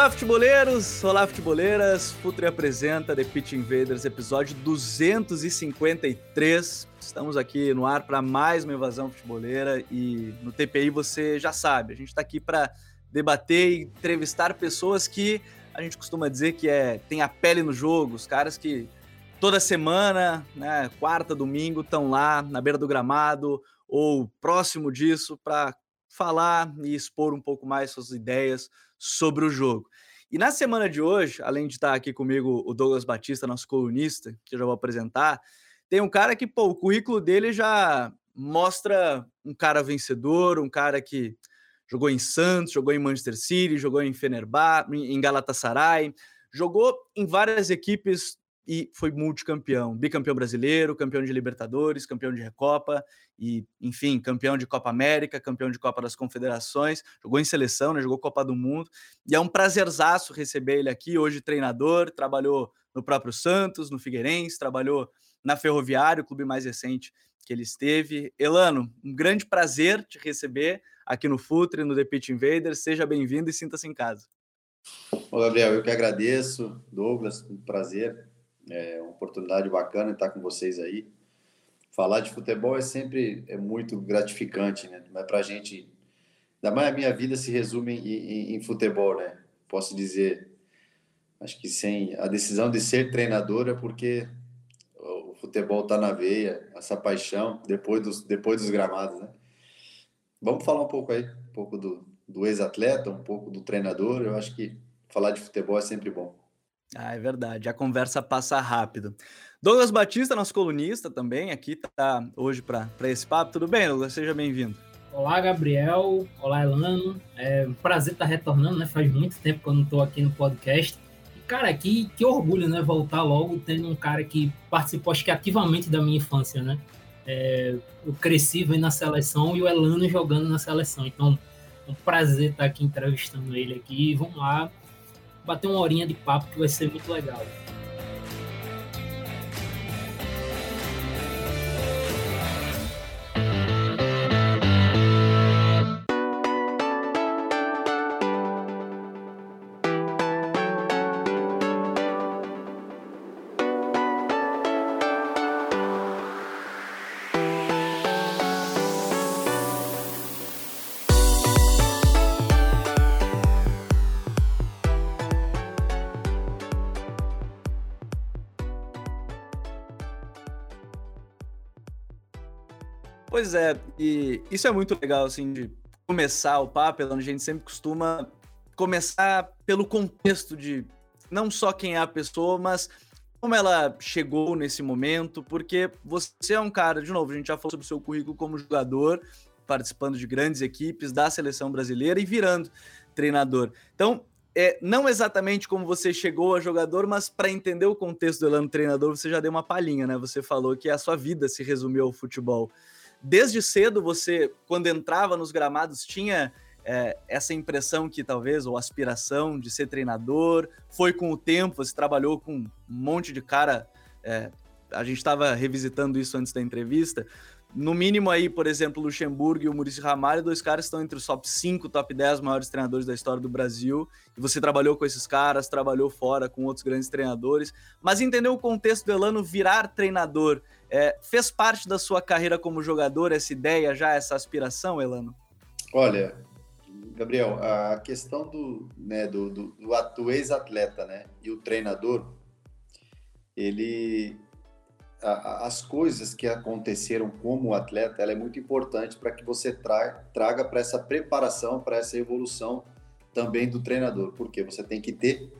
Olá, futeboleiros! Olá, futeboleiras! Futre apresenta The Pitch Invaders, episódio 253. Estamos aqui no ar para mais uma invasão futeboleira e no TPI você já sabe, a gente está aqui para debater e entrevistar pessoas que a gente costuma dizer que é tem a pele no jogo, os caras que toda semana, né, quarta, domingo, estão lá na beira do gramado ou próximo disso para falar e expor um pouco mais suas ideias sobre o jogo. E na semana de hoje, além de estar aqui comigo o Douglas Batista, nosso colunista, que eu já vou apresentar, tem um cara que, pô, o currículo dele já mostra um cara vencedor, um cara que jogou em Santos, jogou em Manchester City, jogou em Fenerbahçe, em Galatasaray, jogou em várias equipes e foi multicampeão, bicampeão brasileiro, campeão de Libertadores, campeão de Recopa e, enfim, campeão de Copa América, campeão de Copa das Confederações, jogou em seleção, né, jogou Copa do Mundo, e é um prazerzaço receber ele aqui, hoje treinador, trabalhou no próprio Santos, no Figueirense, trabalhou na Ferroviária, o clube mais recente que ele esteve. Elano, um grande prazer te receber aqui no Futre, no The Pitch Invaders, seja bem-vindo e sinta-se em casa. Ô, Gabriel, eu que agradeço, Douglas, um prazer é uma oportunidade bacana estar com vocês aí. Falar de futebol é sempre é muito gratificante, né? Mas para a gente, ainda mais a minha vida se resume em, em, em, futebol, né? Posso dizer, acho que sem a decisão de ser treinador é porque o futebol está na veia, essa paixão depois dos, depois dos gramados, né? Vamos falar um pouco aí, um pouco do, do ex-atleta, um pouco do treinador. Eu acho que falar de futebol é sempre bom. Ah, é verdade. A conversa passa rápido. Douglas Batista, nosso colunista também, aqui tá hoje para esse papo. Tudo bem, Douglas? Seja bem-vindo. Olá, Gabriel. Olá, Elano. É um prazer estar retornando, né? Faz muito tempo que eu não estou aqui no podcast. E, cara, que, que orgulho, né? Voltar logo tendo um cara que participou, acho que ativamente da minha infância, né? É, eu cresci vendo a seleção e o Elano jogando na seleção. Então, um prazer estar aqui entrevistando ele aqui. Vamos lá bater uma horinha de papo que vai ser muito legal. Pois é, e isso é muito legal, assim, de começar o papo, onde a gente sempre costuma começar pelo contexto de não só quem é a pessoa, mas como ela chegou nesse momento, porque você é um cara, de novo, a gente já falou sobre o seu currículo como jogador, participando de grandes equipes da seleção brasileira e virando treinador. Então, é, não exatamente como você chegou a jogador, mas para entender o contexto do Elano treinador, você já deu uma palhinha, né? Você falou que a sua vida se resumiu ao futebol desde cedo você, quando entrava nos gramados, tinha é, essa impressão que talvez, ou aspiração de ser treinador? Foi com o tempo, você trabalhou com um monte de cara. É, a gente estava revisitando isso antes da entrevista. No mínimo aí, por exemplo, Luxemburgo e o Maurício Ramalho, dois caras estão entre os top 5, top 10 maiores treinadores da história do Brasil. E você trabalhou com esses caras, trabalhou fora com outros grandes treinadores. Mas entender o contexto do Elano virar treinador é, fez parte da sua carreira como jogador essa ideia já, essa aspiração, Elano? Olha, Gabriel, a questão do, né, do, do, do, ex-atleta né, e o treinador, ele as coisas que aconteceram como atleta, ela é muito importante para que você tra, traga para essa preparação, para essa evolução também do treinador, porque você tem que ter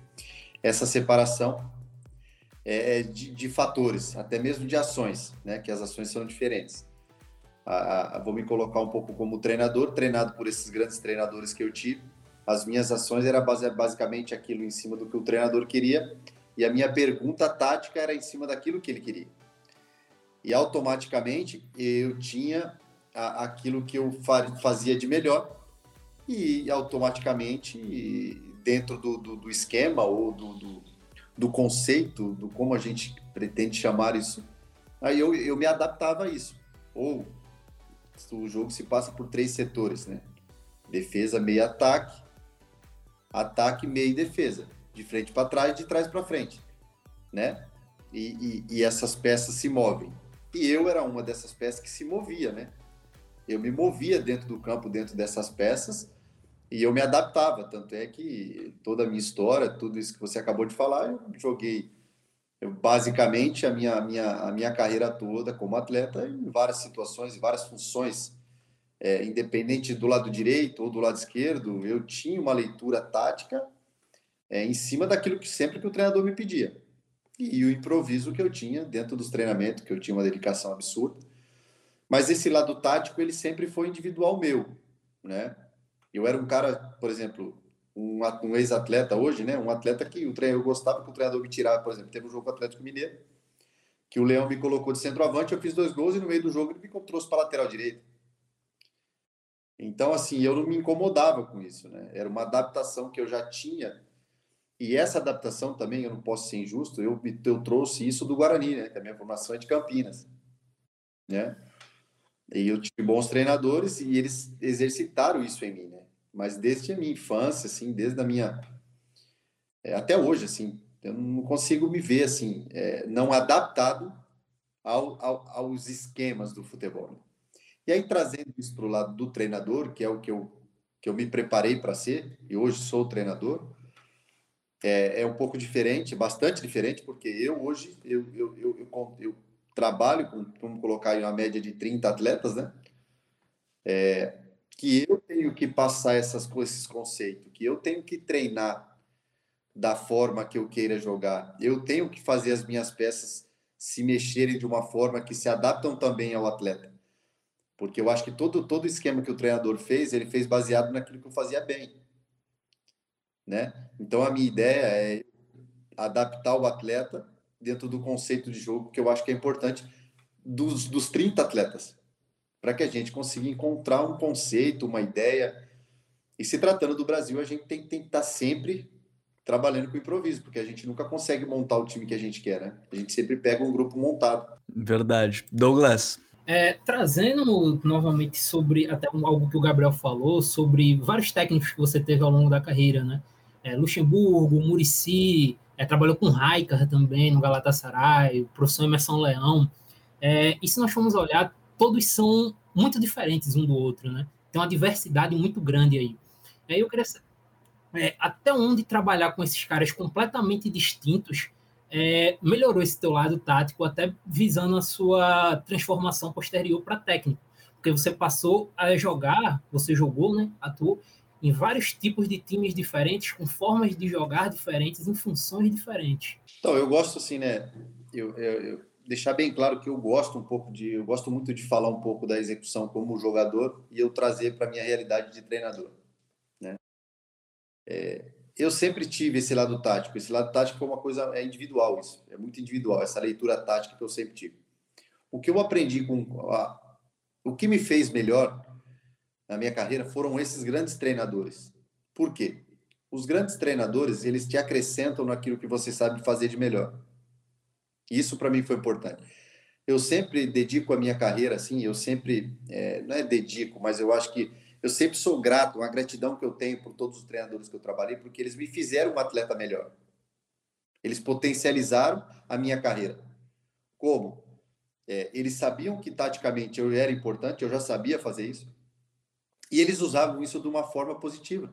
essa separação é, é, de, de, fatores, até mesmo de ações, né? Que as ações são diferentes. vou me colocar um pouco como treinador, treinado por esses grandes treinadores que eu tive. As minhas ações eram basicamente aquilo em cima do que o treinador queria e a minha pergunta tática era em cima daquilo que ele queria. E automaticamente eu tinha a, aquilo que eu fazia de melhor e automaticamente dentro do, do, do esquema ou do, do, do, conceito, do como a gente pretende chamar isso, aí eu, eu me adaptava a isso. Ou o jogo se passa por três setores, né? Defesa, meio ataque, ataque, meio defesa. De frente para trás, de trás para frente, né? E, e, e, essas peças se movem. E eu era uma dessas peças que se movia, né? Eu me movia dentro do campo, dentro dessas peças, e eu me adaptava. Tanto é que toda a minha história, tudo isso que você acabou de falar, eu joguei eu, basicamente a minha, a, minha, a minha carreira toda como atleta em várias situações, em várias funções, é, independente do lado direito ou do lado esquerdo, eu tinha uma leitura tática é, em cima daquilo que sempre que o treinador me pedia. E, e o improviso que eu tinha dentro dos treinamentos, que eu tinha uma dedicação absurda. Mas esse lado tático, ele sempre foi individual meu, né? Eu era um cara, por exemplo, um, um ex-atleta hoje, né? Um atleta que o treinador, eu gostava que o treinador me tirava, por exemplo, teve um jogo com o Atlético Mineiro, que o Leão me colocou de centroavante, eu fiz dois gols e no meio do jogo ele me trouxe para lateral direito. Então, assim, eu não me incomodava com isso, né? Era uma adaptação que eu já tinha. E essa adaptação também, eu não posso ser injusto, eu, eu trouxe isso do Guarani, né? Que a minha formação é de Campinas, né? E eu tive bons treinadores e eles exercitaram isso em mim, né? mas desde a minha infância, assim, desde a minha é, até hoje, assim, eu não consigo me ver assim, é, não adaptado ao, ao, aos esquemas do futebol. Né? E aí trazendo isso para o lado do treinador, que é o que eu que eu me preparei para ser e hoje sou treinador, é, é um pouco diferente, bastante diferente, porque eu hoje eu, eu, eu, eu, eu trabalho com, vamos colocar aí uma média de 30 atletas, né? É, que eu tenho que passar essas, esses conceitos, que eu tenho que treinar da forma que eu queira jogar, eu tenho que fazer as minhas peças se mexerem de uma forma que se adaptam também ao atleta. Porque eu acho que todo todo esquema que o treinador fez, ele fez baseado naquilo que eu fazia bem. Né? Então a minha ideia é adaptar o atleta dentro do conceito de jogo que eu acho que é importante dos, dos 30 atletas para que a gente consiga encontrar um conceito, uma ideia. E se tratando do Brasil, a gente tem, tem que estar tá sempre trabalhando com improviso, porque a gente nunca consegue montar o time que a gente quer, né? A gente sempre pega um grupo montado. Verdade. Douglas. É, trazendo novamente sobre até algo que o Gabriel falou, sobre vários técnicos que você teve ao longo da carreira, né? É, Luxemburgo, Murici, é, trabalhou com Raikar também no Galatasaray, o professor Emerson Leão. É, e se nós formos olhar, todos são muito diferentes um do outro, né? Tem uma diversidade muito grande aí. E aí eu queria saber, é, até onde trabalhar com esses caras completamente distintos é, melhorou esse teu lado tático, até visando a sua transformação posterior para técnico. Porque você passou a jogar, você jogou, né? Atuou em vários tipos de times diferentes, com formas de jogar diferentes, em funções diferentes. Então, eu gosto assim, né? Eu, eu, eu deixar bem claro que eu gosto um pouco de, eu gosto muito de falar um pouco da execução como jogador e eu trazer para minha realidade de treinador, né? É, eu sempre tive esse lado tático. Esse lado tático foi uma coisa é individual isso, é muito individual essa leitura tática que eu sempre tive. O que eu aprendi com a, o que me fez melhor na minha carreira foram esses grandes treinadores. Por quê? Os grandes treinadores, eles te acrescentam naquilo que você sabe fazer de melhor. Isso para mim foi importante. Eu sempre dedico a minha carreira, assim, eu sempre, é, não é dedico, mas eu acho que eu sempre sou grato, uma gratidão que eu tenho por todos os treinadores que eu trabalhei, porque eles me fizeram um atleta melhor. Eles potencializaram a minha carreira. Como? É, eles sabiam que taticamente eu era importante, eu já sabia fazer isso, e eles usavam isso de uma forma positiva.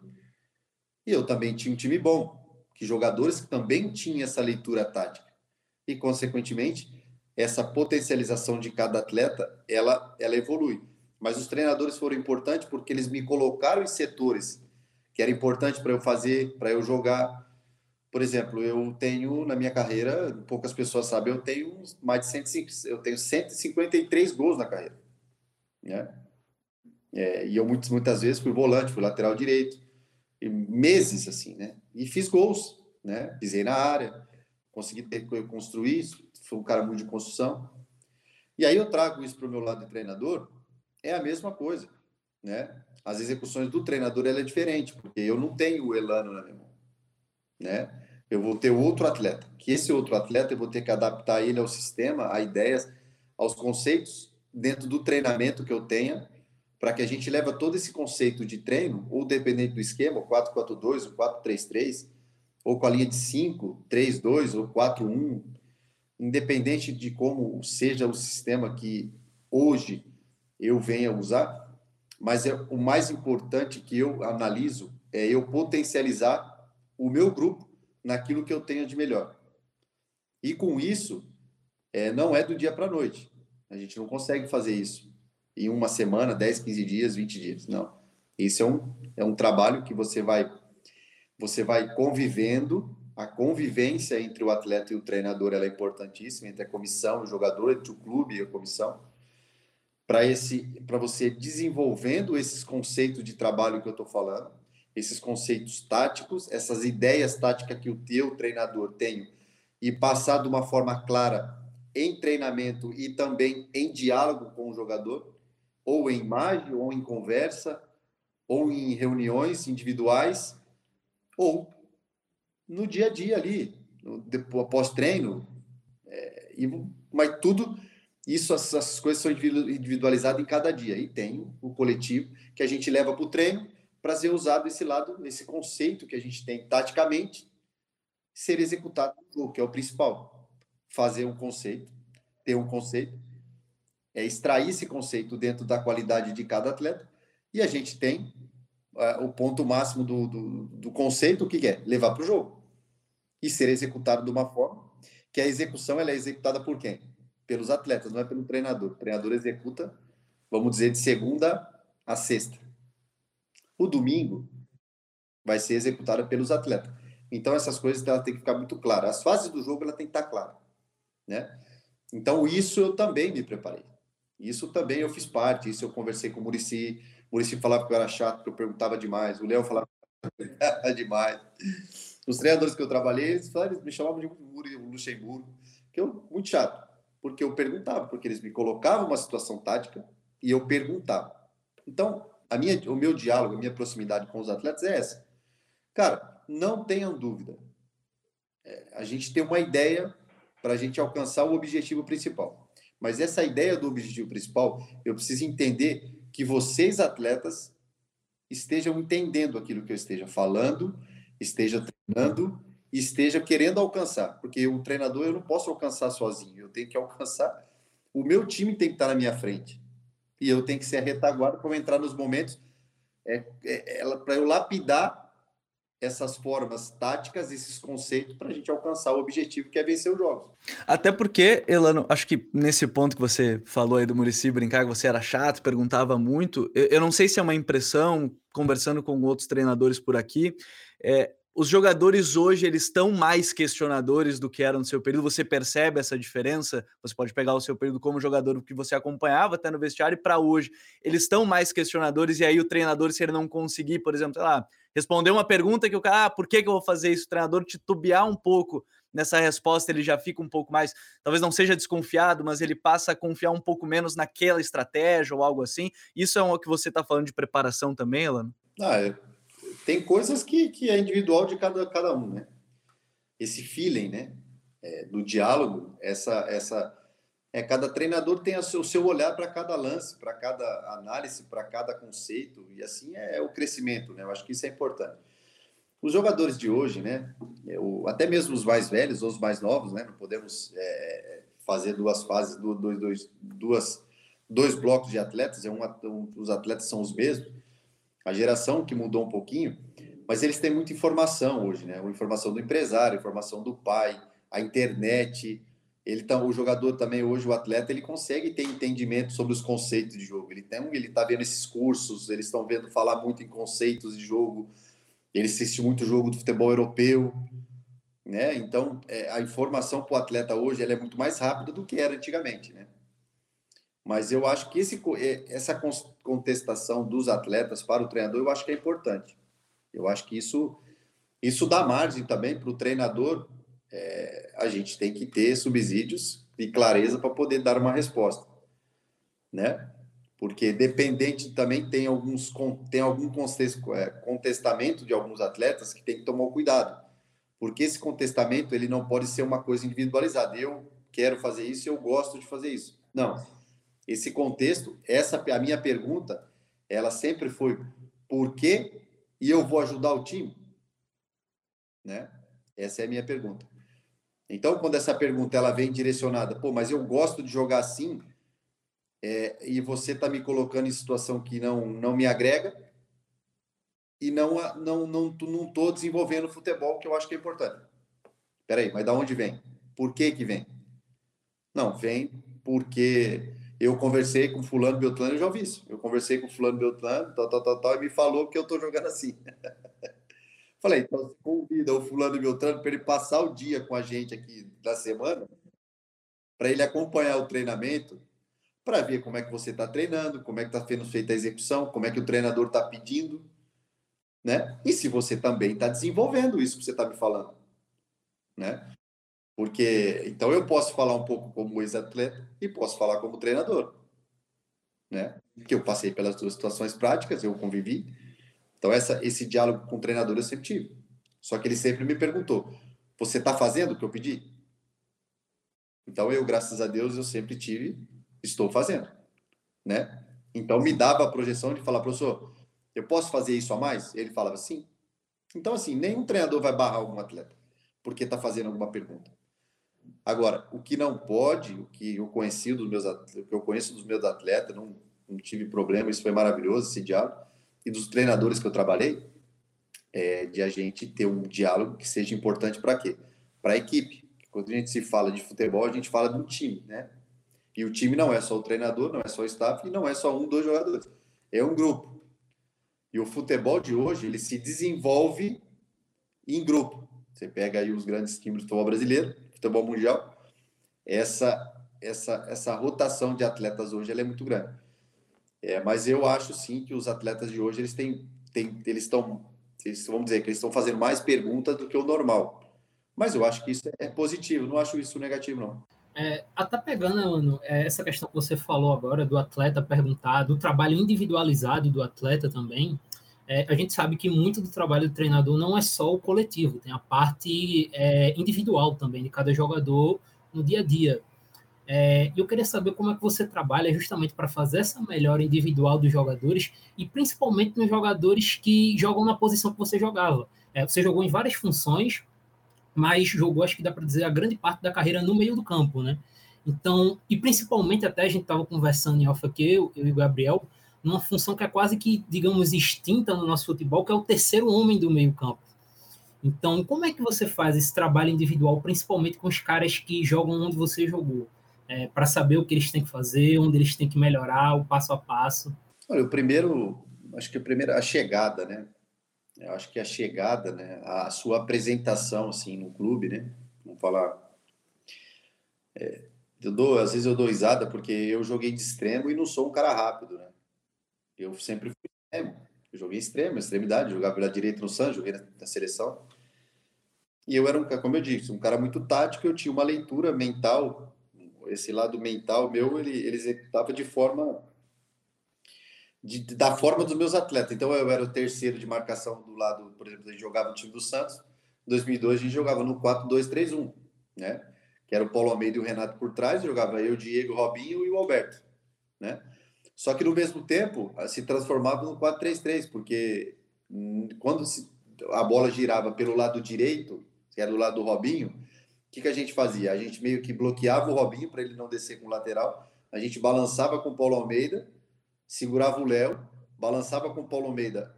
E eu também tinha um time bom, que jogadores que também tinham essa leitura tática e, consequentemente, essa potencialização de cada atleta, ela, ela evolui. Mas os treinadores foram importantes porque eles me colocaram em setores que era importante para eu fazer, para eu jogar. Por exemplo, eu tenho na minha carreira, poucas pessoas sabem, eu tenho mais de 105, eu tenho 153 gols na carreira. né? É, e eu muitas, muitas vezes fui volante, fui lateral direito, meses assim, né? E fiz gols, né? Pisei na área, consegui ter, construir, fui um cara muito de construção. E aí eu trago isso para o meu lado de treinador, é a mesma coisa, né? As execuções do treinador ela é diferente, porque eu não tenho o Elano na minha mão, né? Eu vou ter outro atleta, que esse outro atleta eu vou ter que adaptar ele ao sistema, a ideias, aos conceitos dentro do treinamento que eu tenha, para que a gente leve todo esse conceito de treino, ou dependente do esquema, o 4-4-2, o 4-3-3, ou com a linha de 5, 3-2 ou 4-1, independente de como seja o sistema que hoje eu venha usar, mas é o mais importante que eu analiso é eu potencializar o meu grupo naquilo que eu tenho de melhor. E com isso, é, não é do dia para a noite. A gente não consegue fazer isso em uma semana, 10, 15 dias, 20 dias. Não. Isso é um, é um trabalho que você vai você vai convivendo, a convivência entre o atleta e o treinador é importantíssima, entre a comissão, o jogador, entre o clube e a comissão, para esse para você desenvolvendo esses conceitos de trabalho que eu estou falando, esses conceitos táticos, essas ideias táticas que o teu treinador tem e passar de uma forma clara em treinamento e também em diálogo com o jogador, ou em imagem, ou em conversa, ou em reuniões individuais, ou no dia a dia ali, depois, após treino, é, e, mas tudo isso, essas coisas são individualizadas em cada dia. E tem o coletivo que a gente leva para o treino para ser usado esse lado, esse conceito que a gente tem taticamente, ser executado que é o principal fazer um conceito, ter um conceito, é extrair esse conceito dentro da qualidade de cada atleta, e a gente tem uh, o ponto máximo do, do, do conceito, o que é? Levar para o jogo. E ser executado de uma forma que a execução ela é executada por quem? Pelos atletas, não é pelo treinador. O treinador executa, vamos dizer, de segunda a sexta. O domingo vai ser executada pelos atletas. Então, essas coisas ela tem que ficar muito claras. As fases do jogo ela tem que estar clara né? Então, isso eu também me preparei. Isso também eu fiz parte, isso eu conversei com o Murici. O Murici falava que eu era chato, que eu perguntava demais. O Léo falava que eu demais. Os treinadores que eu trabalhei, eles, falaram, eles me chamavam de Luxemburgo, que eu muito chato, porque eu perguntava, porque eles me colocavam uma situação tática e eu perguntava. Então, a minha, o meu diálogo, a minha proximidade com os atletas é essa. Cara, não tenham dúvida. É, a gente tem uma ideia para a gente alcançar o objetivo principal. Mas essa ideia do objetivo principal, eu preciso entender que vocês, atletas, estejam entendendo aquilo que eu esteja falando, esteja treinando, esteja querendo alcançar. Porque o treinador eu não posso alcançar sozinho, eu tenho que alcançar. O meu time tem que estar na minha frente. E eu tenho que ser a retaguarda para entrar nos momentos é, é para eu lapidar essas formas táticas, esses conceitos para a gente alcançar o objetivo que é vencer os jogos. Até porque, Elano, acho que nesse ponto que você falou aí do Murici brincar que você era chato, perguntava muito, eu, eu, não sei se é uma impressão, conversando com outros treinadores por aqui, é, os jogadores hoje eles estão mais questionadores do que eram no seu período. Você percebe essa diferença? Você pode pegar o seu período como jogador que você acompanhava até no vestiário para hoje. Eles estão mais questionadores e aí o treinador, se ele não conseguir, por exemplo, sei lá, responder uma pergunta que o cara, ah, por que, que eu vou fazer isso? O treinador titubear um pouco nessa resposta, ele já fica um pouco mais, talvez não seja desconfiado, mas ele passa a confiar um pouco menos naquela estratégia ou algo assim. Isso é o que você está falando de preparação também, Elano? Ah, é tem coisas que, que é individual de cada, cada um, né? Esse feeling, né? É, do diálogo, essa, essa, é cada treinador tem o seu, olhar para cada lance, para cada análise, para cada conceito e assim é, é o crescimento, né? Eu acho que isso é importante. Os jogadores de hoje, né? Eu, até mesmo os mais velhos ou os mais novos, né? Não podemos é, fazer duas fases, dois, dois, duas, dois blocos de atletas. É um, um, os atletas são os mesmos a geração que mudou um pouquinho, mas eles têm muita informação hoje, né? A informação do empresário, informação do pai, a internet. Ele tá, o jogador também hoje, o atleta, ele consegue ter entendimento sobre os conceitos de jogo. Ele tem, ele está vendo esses cursos, eles estão vendo falar muito em conceitos de jogo. Ele assiste muito jogo do futebol europeu, né? Então, é, a informação para o atleta hoje ela é muito mais rápida do que era antigamente, né? Mas eu acho que esse, essa contestação dos atletas para o treinador, eu acho que é importante. Eu acho que isso, isso dá margem também para o treinador. É, a gente tem que ter subsídios e clareza para poder dar uma resposta, né? Porque dependente também tem alguns tem algum é, contestamento de alguns atletas que tem que tomar cuidado, porque esse contestamento ele não pode ser uma coisa individualizada. Eu quero fazer isso, eu gosto de fazer isso. Não. Esse contexto, essa a minha pergunta, ela sempre foi por quê e eu vou ajudar o time? Né? Essa é a minha pergunta. Então, quando essa pergunta ela vem direcionada, pô, mas eu gosto de jogar assim, é, e você está me colocando em situação que não, não me agrega e não não não não estou desenvolvendo futebol que eu acho que é importante. Peraí, mas da onde vem? Por que que vem? Não, vem porque eu conversei com fulano Beltrano, eu já ouvi isso. Eu conversei com fulano Beltrano, tal, tal, tal, tal, e me falou que eu estou jogando assim. Falei, então convida o fulano Beltrano para ele passar o dia com a gente aqui da semana, para ele acompanhar o treinamento, para ver como é que você está treinando, como é que está sendo feita a execução, como é que o treinador está pedindo, né? E se você também está desenvolvendo isso que você está me falando, né? Porque então eu posso falar um pouco como ex-atleta e posso falar como treinador, né? Porque eu passei pelas duas situações práticas, eu convivi. Então essa esse diálogo com o treinador eu sempre tive. Só que ele sempre me perguntou: "Você está fazendo o que eu pedi?" Então eu, graças a Deus, eu sempre tive, estou fazendo, né? Então me dava a projeção de falar, professor, eu posso fazer isso a mais? Ele falava sim. Então assim, nenhum treinador vai barrar algum atleta porque está fazendo alguma pergunta. Agora, o que não pode, o que eu conheci dos meus o que eu conheço dos meus atletas, não, não tive problema, isso foi maravilhoso esse diálogo e dos treinadores que eu trabalhei, é de a gente ter um diálogo que seja importante para quê? Para a equipe. Quando a gente se fala de futebol, a gente fala de um time, né? E o time não é só o treinador, não é só o staff e não é só um, dois jogadores. É um grupo. E o futebol de hoje, ele se desenvolve em grupo. Você pega aí os grandes times do futebol brasileiro, futebol mundial, essa essa essa rotação de atletas hoje ela é muito grande. É, mas eu acho sim que os atletas de hoje eles têm, têm eles estão vamos dizer que eles estão fazendo mais perguntas do que o normal. Mas eu acho que isso é positivo, não acho isso negativo não. É, até pegando, mano, é, essa questão que você falou agora do atleta perguntar, do trabalho individualizado do atleta também, é, a gente sabe que muito do trabalho do treinador não é só o coletivo, tem a parte é, individual também de cada jogador no dia a dia. É, eu queria saber como é que você trabalha justamente para fazer essa melhora individual dos jogadores e principalmente nos jogadores que jogam na posição que você jogava. É, você jogou em várias funções, mas jogou, acho que dá para dizer, a grande parte da carreira no meio do campo, né? Então, e principalmente até a gente estava conversando em off aqui, eu, eu e o Gabriel, numa função que é quase que, digamos, extinta no nosso futebol, que é o terceiro homem do meio-campo. Então, como é que você faz esse trabalho individual, principalmente com os caras que jogam onde você jogou, é, para saber o que eles têm que fazer, onde eles têm que melhorar, o passo a passo? Olha, o primeiro, acho que o primeiro, a chegada, né? Eu acho que a chegada, né? A sua apresentação, assim, no clube, né? Vamos falar. É, eu dou, às vezes eu dou risada porque eu joguei de extremo e não sou um cara rápido, né? Eu sempre fui extremo. Eu joguei extremo, extremidade, jogava pela direita no Santos, joguei na, na, seleção. E eu era um, como eu disse, um cara muito tático, eu tinha uma leitura mental, esse lado mental meu, ele, ele executava de forma de, da forma dos meus atletas. Então eu era o terceiro de marcação do lado, por exemplo, a gente jogava no time do Santos. Em 2002 a gente jogava no 4-2-3-1, né? Que era o Paulo Almeida e o Renato por trás, jogava eu, Diego, Robinho e o Alberto, né? Só que no mesmo tempo se transformava no 4-3-3, porque hum, quando a bola girava pelo lado direito, que era do lado do Robinho, o que, que a gente fazia? A gente meio que bloqueava o Robinho para ele não descer com o lateral, a gente balançava com o Paulo Almeida, segurava o Léo, balançava com o Paulo Almeida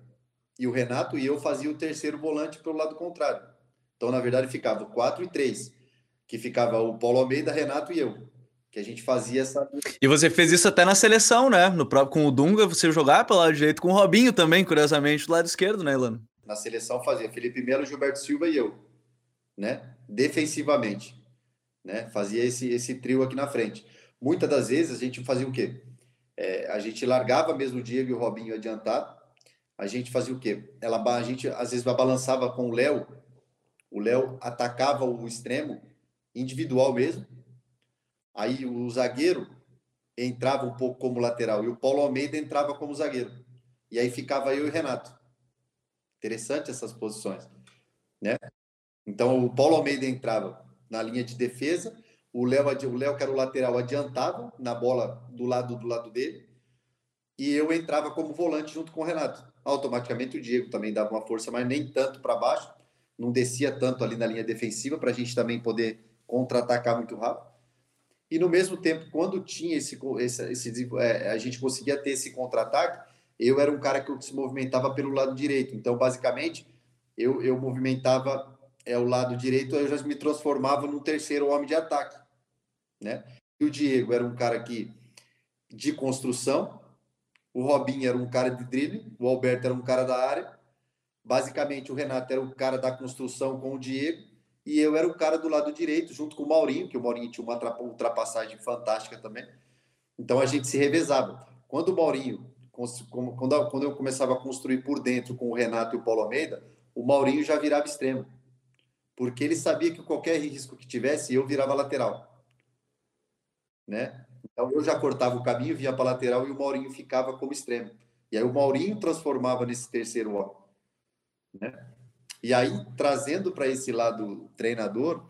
e o Renato, e eu fazia o terceiro volante pelo lado contrário. Então, na verdade, ficava 4 e 3, que ficava o Paulo Almeida, Renato e eu que a gente fazia essa. E você fez isso até na seleção, né? No próprio com o Dunga, você jogava pelo lado direito com o Robinho também, curiosamente, do lado esquerdo, né, Ilano? Na seleção fazia Felipe Melo, Gilberto Silva e eu, né? Defensivamente, né? Fazia esse esse trio aqui na frente. muitas das vezes a gente fazia o quê? É, a gente largava mesmo o Diego e o Robinho adiantado. A gente fazia o quê? Ela, a gente às vezes balançava com o Léo. O Léo atacava o extremo individual mesmo. Aí o zagueiro entrava um pouco como lateral e o Paulo Almeida entrava como zagueiro. E aí ficava eu e o Renato. Interessante essas posições, né? Então o Paulo Almeida entrava na linha de defesa, o Léo, o Léo que era o lateral adiantava na bola do lado do lado dele, e eu entrava como volante junto com o Renato. Automaticamente o Diego também dava uma força, mas nem tanto para baixo, não descia tanto ali na linha defensiva para a gente também poder contra-atacar muito rápido. E no mesmo tempo, quando tinha esse, esse, esse é, a gente conseguia ter esse contra-ataque, eu era um cara que se movimentava pelo lado direito. Então, basicamente, eu, eu movimentava é, o lado direito, eu já me transformava num terceiro homem de ataque, né? E o Diego era um cara que de construção, o Robinho era um cara de drible, o Alberto era um cara da área, basicamente o Renato era o cara da construção com o Diego e eu era o cara do lado direito junto com o Maurinho, que o Maurinho tinha uma ultrapassagem fantástica também. Então a gente se revezava. Quando o Maurinho quando, eu começava a construir por dentro com o Renato e o Paulo Almeida, o Maurinho já virava extremo. Porque ele sabia que qualquer risco que tivesse, eu virava lateral. Né? Então eu já cortava o caminho, vinha para lateral e o Maurinho ficava como extremo. E aí o Maurinho transformava nesse terceiro homem. Né? E aí, trazendo para esse lado treinador,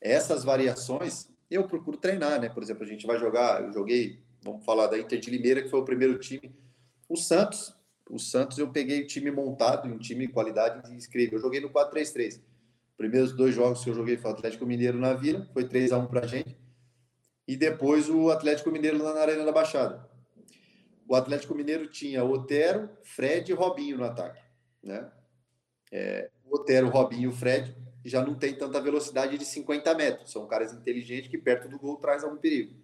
essas variações, eu procuro treinar, né? Por exemplo, a gente vai jogar, eu joguei, vamos falar da Inter de Limeira, que foi o primeiro time o Santos, o Santos eu peguei o time montado, um time de qualidade incrível. Eu joguei no 4-3-3. Primeiros dois jogos que eu joguei foi o Atlético Mineiro na Vila, foi 3 a 1 pra gente. E depois o Atlético Mineiro na Arena da Baixada. O Atlético Mineiro tinha Otero, Fred e Robinho no ataque, né? É, Otero, Robinho e Fred já não tem tanta velocidade de 50 metros. São caras inteligentes que perto do gol traz algum perigo.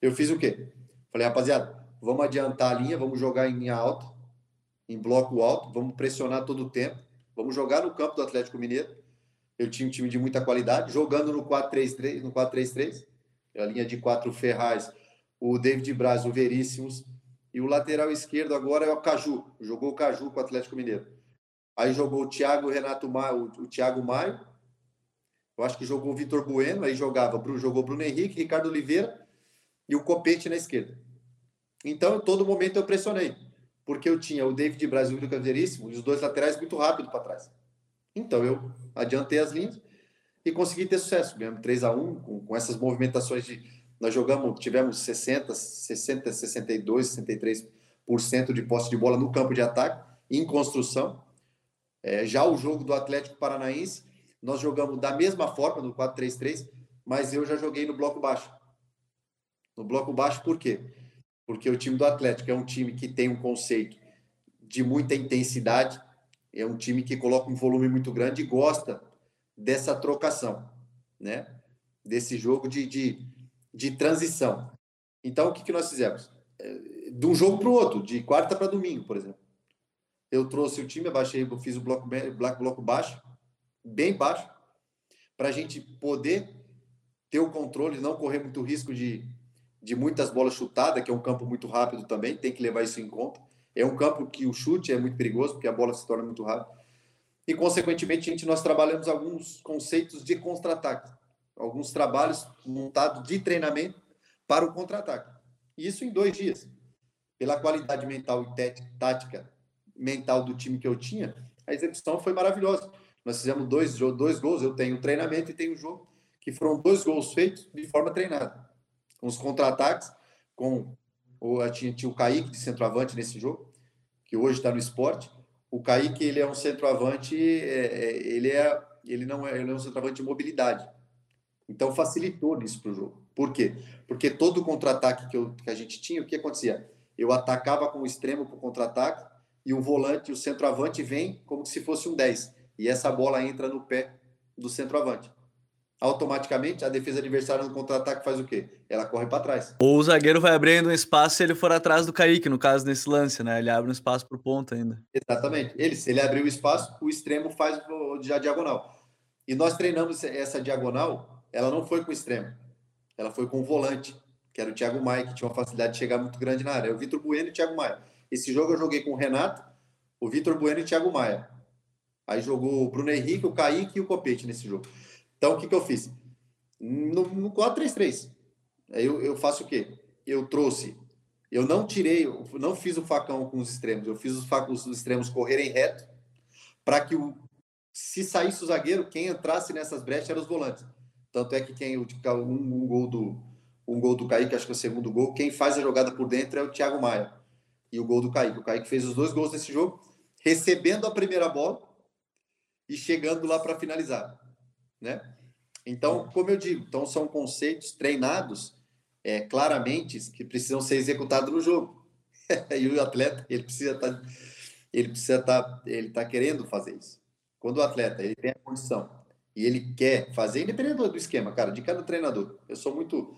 Eu fiz o quê? Falei, rapaziada, vamos adiantar a linha, vamos jogar em linha alta, em bloco alto, vamos pressionar todo o tempo, vamos jogar no campo do Atlético Mineiro. Eu tinha um time de muita qualidade, jogando no 4-3-3, no 4-3-3, a linha de quatro Ferraz, o David Braz, o Veríssimos, e o lateral esquerdo agora é o Caju, jogou o Caju com o Atlético Mineiro. Aí jogou o Thiago Renato Maio, o Thiago Maio, eu acho que jogou o Vitor Bueno, aí jogava, jogou Bruno Henrique, Ricardo Oliveira e o Copete na esquerda. Então, todo momento eu pressionei, porque eu tinha o David Brasil e o Veríssimo, e os dois laterais muito rápido para trás. Então, eu adiantei as linhas e consegui ter sucesso. Ganhamos 3 a 1 com, com essas movimentações de. Nós jogamos, tivemos 60, 60, 62, 63% de posse de bola no campo de ataque, em construção. É, já o jogo do Atlético Paranaense, nós jogamos da mesma forma, no 4-3-3, mas eu já joguei no bloco baixo. No bloco baixo, por quê? porque o time do Atlético é um time que tem um conceito de muita intensidade, é um time que coloca um volume muito grande e gosta dessa trocação, né? Desse jogo de, de, de transição. Então, o que, que nós fizemos? É, de um jogo para o outro, de quarta para domingo, por exemplo. Eu trouxe o time, abaixei, fiz o bloco, bloco baixo, bem baixo, para a gente poder ter o controle, não correr muito risco de, de muitas bolas chutadas, que é um campo muito rápido também, tem que levar isso em conta. É um campo que o chute é muito perigoso, porque a bola se torna muito rápida. E, consequentemente, gente, nós trabalhamos alguns conceitos de contra-ataque, alguns trabalhos montados de treinamento para o contra-ataque. Isso em dois dias. Pela qualidade mental e tática mental do time que eu tinha, a execução foi maravilhosa. Nós fizemos dois, dois gols, eu tenho treinamento e tenho jogo, que foram dois gols feitos de forma treinada com os contra-ataques, com o, tinha, tinha o Kaique de centroavante nesse jogo, que hoje está no esporte. O Kaique, ele é um centroavante, é, é, ele, é, ele, não é, ele é um centroavante de mobilidade. Então, facilitou isso para o jogo. Por quê? Porque todo contra-ataque que, que a gente tinha, o que acontecia? Eu atacava com o extremo para o contra-ataque e o volante, o centroavante vem como se fosse um 10. E essa bola entra no pé do centroavante automaticamente a defesa adversária no contra-ataque faz o quê? Ela corre para trás. Ou o zagueiro vai abrindo um espaço se ele for atrás do Kaique, no caso nesse lance, né? Ele abre um espaço para o ponto ainda. Exatamente. Ele, se ele abrir o espaço, o extremo faz a diagonal. E nós treinamos essa diagonal, ela não foi com o extremo, ela foi com o volante, que era o Thiago Maia, que tinha uma facilidade de chegar muito grande na área. O Vitor Bueno e o Thiago Maia. Esse jogo eu joguei com o Renato, o Vitor Bueno e o Thiago Maia. Aí jogou o Bruno Henrique, o Kaique e o Copete nesse jogo. Então, o que, que eu fiz? No, no 4-3-3. Aí eu, eu faço o quê? Eu trouxe eu não tirei, eu não fiz o facão com os extremos, eu fiz os, facos, os extremos correrem reto para que o, se saísse o zagueiro, quem entrasse nessas brechas eram os volantes. Tanto é que quem um, um gol do um gol do Kaique, acho que é o segundo gol, quem faz a jogada por dentro é o Thiago Maia. E o gol do Kaique. O Kaique fez os dois gols nesse jogo, recebendo a primeira bola e chegando lá para finalizar, né? Então, como eu digo, então são conceitos treinados é, claramente que precisam ser executados no jogo. e o atleta, ele precisa estar tá, ele precisa estar tá, ele tá querendo fazer isso. Quando o atleta ele tem a condição e ele quer fazer, independente do esquema, cara, de cada treinador. Eu sou muito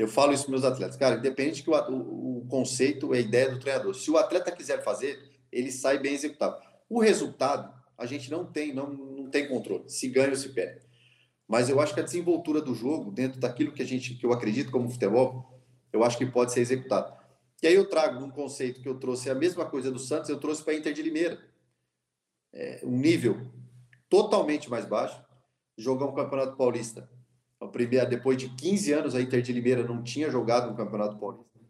eu falo isso para meus atletas, cara, independente que o, o, o conceito, a ideia do treinador. Se o atleta quiser fazer, ele sai bem executado. O resultado, a gente não tem, não, não tem controle, se ganha ou se perde. Mas eu acho que a desenvoltura do jogo, dentro daquilo que a gente, que eu acredito como futebol, eu acho que pode ser executado. E aí eu trago um conceito que eu trouxe, a mesma coisa do Santos, eu trouxe para a Inter de Limeira. É, um nível totalmente mais baixo, jogar um Campeonato Paulista. A primeira, depois de 15 anos, a Inter de Limeira não tinha jogado um Campeonato Paulista.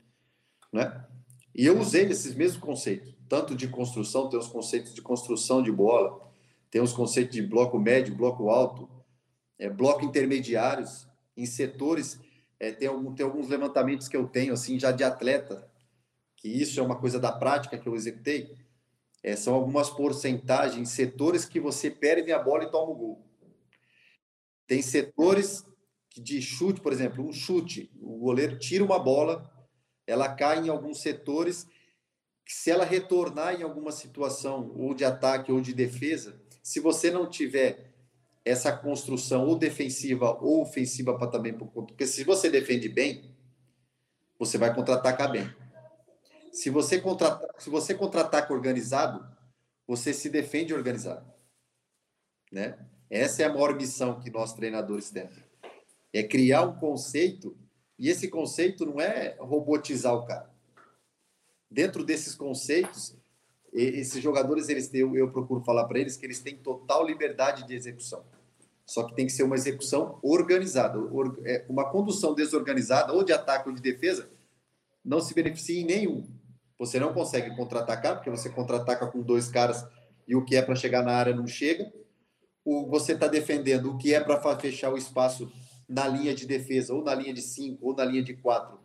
Né? E eu usei esses mesmos conceitos, tanto de construção, tem os conceitos de construção de bola, tem os conceitos de bloco médio, bloco alto, é, bloco intermediários em setores. É, tem, algum, tem alguns levantamentos que eu tenho, assim, já de atleta, que isso é uma coisa da prática que eu executei. É, são algumas porcentagens, setores que você perde a bola e toma o gol. Tem setores de chute, por exemplo, um chute, o goleiro tira uma bola, ela cai em alguns setores, que se ela retornar em alguma situação, ou de ataque ou de defesa, se você não tiver essa construção ou defensiva ou ofensiva para também porque se você defende bem, você vai contra-atacar bem. Se você contra se você contra-ataca organizado, você se defende organizado, né? Essa é a maior missão que nós treinadores temos. É criar um conceito e esse conceito não é robotizar o cara. Dentro desses conceitos, esses jogadores, eles eu, eu procuro falar para eles que eles têm total liberdade de execução. Só que tem que ser uma execução organizada. É, uma condução desorganizada, ou de ataque ou de defesa, não se beneficia em nenhum. Você não consegue contra-atacar, porque você contra-ataca com dois caras e o que é para chegar na área não chega. O, você está defendendo o que é para fechar o espaço na linha de defesa, ou na linha de cinco, ou na linha de quatro.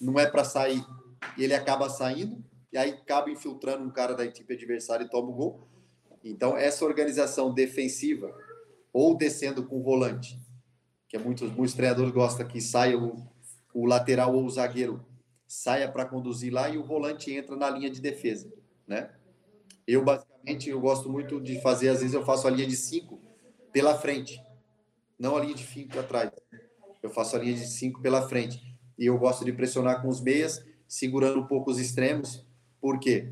Não é para sair. E ele acaba saindo e aí acaba infiltrando um cara da equipe adversária e toma o gol. Então, essa organização defensiva, ou descendo com o volante, que é muitos, muitos treinadores gostam que saia o, o lateral ou o zagueiro saia para conduzir lá e o volante entra na linha de defesa, né? Eu, basicamente, eu gosto muito de fazer, às vezes eu faço a linha de cinco pela frente, não a linha de cinco atrás. Eu faço a linha de cinco pela frente. E eu gosto de pressionar com os meias, segurando um pouco os extremos, por quê?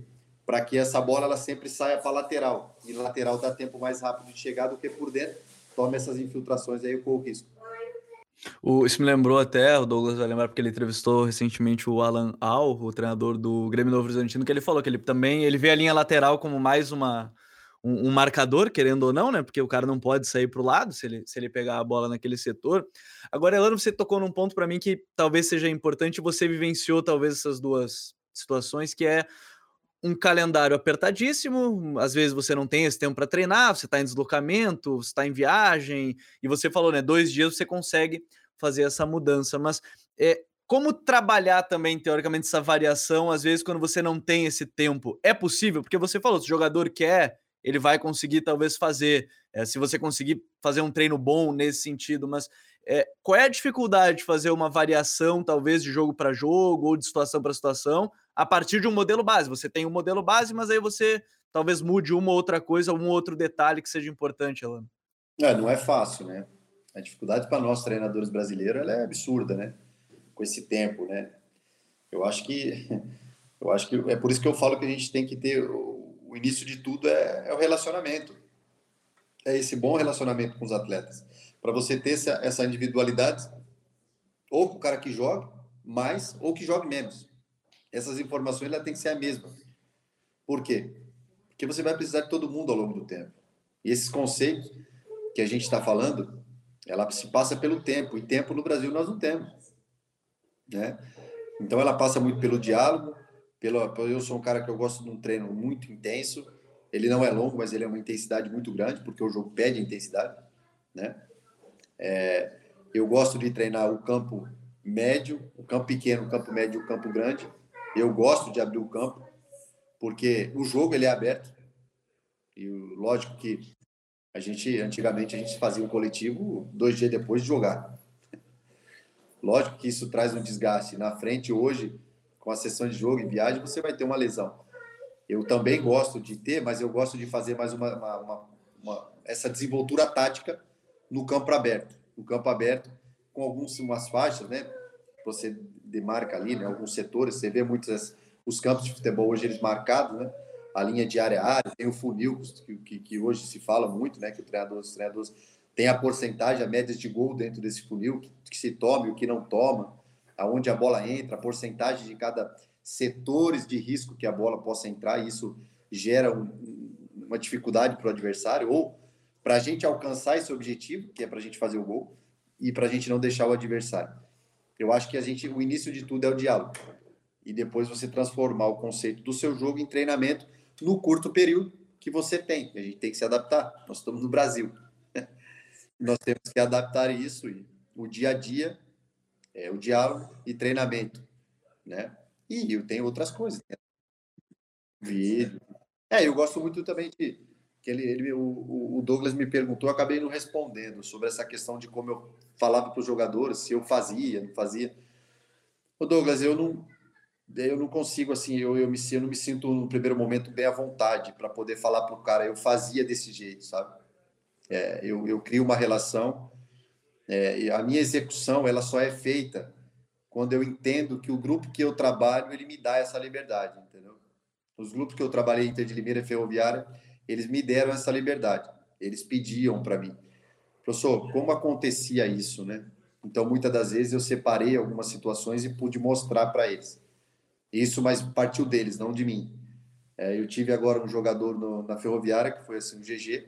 Para que essa bola ela sempre saia para lateral. E lateral dá tempo mais rápido de chegar do que por dentro. Tome essas infiltrações aí com o risco. O, isso me lembrou até, o Douglas vai lembrar, porque ele entrevistou recentemente o Alan Al, o treinador do Grêmio Novo Horizontino, que ele falou que ele também ele vê a linha lateral como mais uma, um, um, marcador, querendo ou não, né? Porque o cara não pode sair para o lado se ele, se ele pegar a bola naquele setor. Agora, Elano, você tocou num ponto para mim que talvez seja importante, você vivenciou talvez essas duas situações, que é um calendário apertadíssimo, às vezes você não tem esse tempo para treinar, você está em deslocamento, você está em viagem, e você falou, né? Dois dias você consegue fazer essa mudança, mas é, como trabalhar também, teoricamente, essa variação, às vezes, quando você não tem esse tempo? É possível? Porque você falou, se o jogador quer, ele vai conseguir talvez fazer, é, se você conseguir fazer um treino bom nesse sentido, mas é, qual é a dificuldade de fazer uma variação, talvez, de jogo para jogo ou de situação para situação, a partir de um modelo base. Você tem um modelo base, mas aí você talvez mude uma outra coisa, um outro detalhe que seja importante, Elano. É, não é fácil, né? A dificuldade para nós treinadores brasileiros é absurda, né? Com esse tempo, né? Eu acho que eu acho que é por isso que eu falo que a gente tem que ter o, início de tudo é, é, o relacionamento. É esse bom relacionamento com os atletas. Para você ter essa, essa individualidade, ou com o cara que joga, mais ou que jogue menos. Essas informações ela tem que ser a mesma. Por quê? Porque você vai precisar de todo mundo ao longo do tempo. E esses conceitos que a gente está falando, ela se passa pelo tempo, e tempo no Brasil nós não temos. Né? Então ela passa muito pelo diálogo, pelo, eu sou um cara que eu gosto de um treino muito intenso, ele não é longo, mas ele é uma intensidade muito grande, porque o jogo pede intensidade, né? É, eu gosto de treinar o campo médio, o campo pequeno, o campo médio o campo grande. Eu gosto de abrir o campo, porque o jogo ele é aberto. E lógico que a gente, antigamente, a gente fazia um coletivo dois dias depois de jogar. Lógico que isso traz um desgaste. Na frente, hoje, com a sessão de jogo e viagem, você vai ter uma lesão. Eu também gosto de ter, mas eu gosto de fazer mais uma, uma, uma, uma essa desenvoltura tática no campo aberto. No campo aberto, com algumas faixas, né? Você demarca ali, né? Alguns setores, você vê muitos os campos de futebol hoje eles marcados, né? A linha de área a área, tem o funil que, que, que hoje se fala muito, né? Que o treinador, os treinadores tem a porcentagem, a média de gol dentro desse funil, que, que se tome, o que não toma, aonde a bola entra, a porcentagem de cada setores de risco que a bola possa entrar, e isso gera um, uma dificuldade para o adversário, ou para a gente alcançar esse objetivo, que é para a gente fazer o gol, e para a gente não deixar o adversário. Eu acho que a gente, o início de tudo é o diálogo. E depois você transformar o conceito do seu jogo em treinamento no curto período que você tem. A gente tem que se adaptar. Nós estamos no Brasil. Nós temos que adaptar isso e o dia a dia é o diálogo e treinamento, né? E eu tenho outras coisas. Né? Vídeo. É, eu gosto muito também de que ele, ele o, o Douglas me perguntou, acabei não respondendo sobre essa questão de como eu falava para os jogadores, se eu fazia, não fazia. O Douglas, eu não eu não consigo assim, eu, eu me eu não me sinto no primeiro momento bem à vontade para poder falar para o cara, eu fazia desse jeito, sabe? É, eu, eu crio uma relação é, a minha execução ela só é feita quando eu entendo que o grupo que eu trabalho, ele me dá essa liberdade, entendeu? Os grupos que eu trabalhei, Inter de Limeira e Ferroviária, eles me deram essa liberdade. Eles pediam para mim. Professor, como acontecia isso, né? Então, muitas das vezes eu separei algumas situações e pude mostrar para eles. Isso, mas partiu deles, não de mim. É, eu tive agora um jogador no, na Ferroviária, que foi assim, o GG,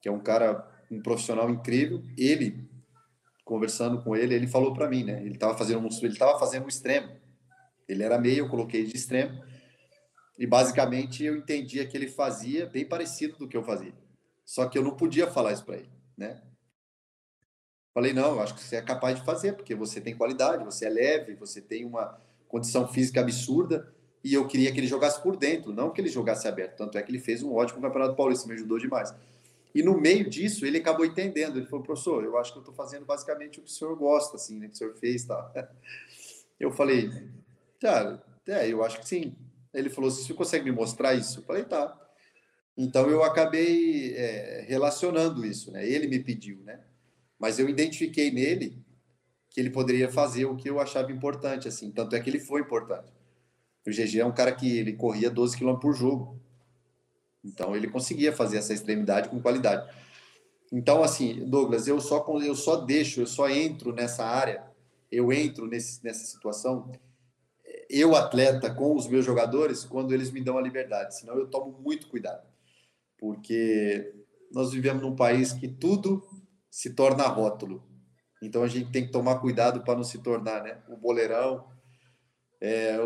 que é um cara, um profissional incrível. Ele conversando com ele, ele falou para mim, né? Ele estava fazendo um, ele estava fazendo um extremo. Ele era meio, eu coloquei de extremo. E basicamente eu entendia que ele fazia bem parecido do que eu fazia. Só que eu não podia falar isso para ele, né? Falei, não, eu acho que você é capaz de fazer, porque você tem qualidade, você é leve, você tem uma condição física absurda, e eu queria que ele jogasse por dentro, não que ele jogasse aberto. Tanto é que ele fez um ótimo Campeonato Paulista, me ajudou demais. E no meio disso, ele acabou entendendo. Ele falou, professor, eu acho que eu estou fazendo basicamente o que o senhor gosta, assim, né, que o senhor fez, tá? Eu falei, cara, é, eu acho que sim. Ele falou, você consegue me mostrar isso? Eu falei, tá. Então eu acabei é, relacionando isso, né? Ele me pediu, né? Mas eu identifiquei nele que ele poderia fazer o que eu achava importante, assim. Tanto é que ele foi importante. O GG é um cara que ele corria 12 km por jogo. Então ele conseguia fazer essa extremidade com qualidade. Então assim, Douglas, eu só eu só deixo, eu só entro nessa área, eu entro nesse, nessa situação, eu atleta com os meus jogadores quando eles me dão a liberdade. Senão eu tomo muito cuidado, porque nós vivemos num país que tudo se torna rótulo. Então a gente tem que tomar cuidado para não se tornar, né, o boleirão, é,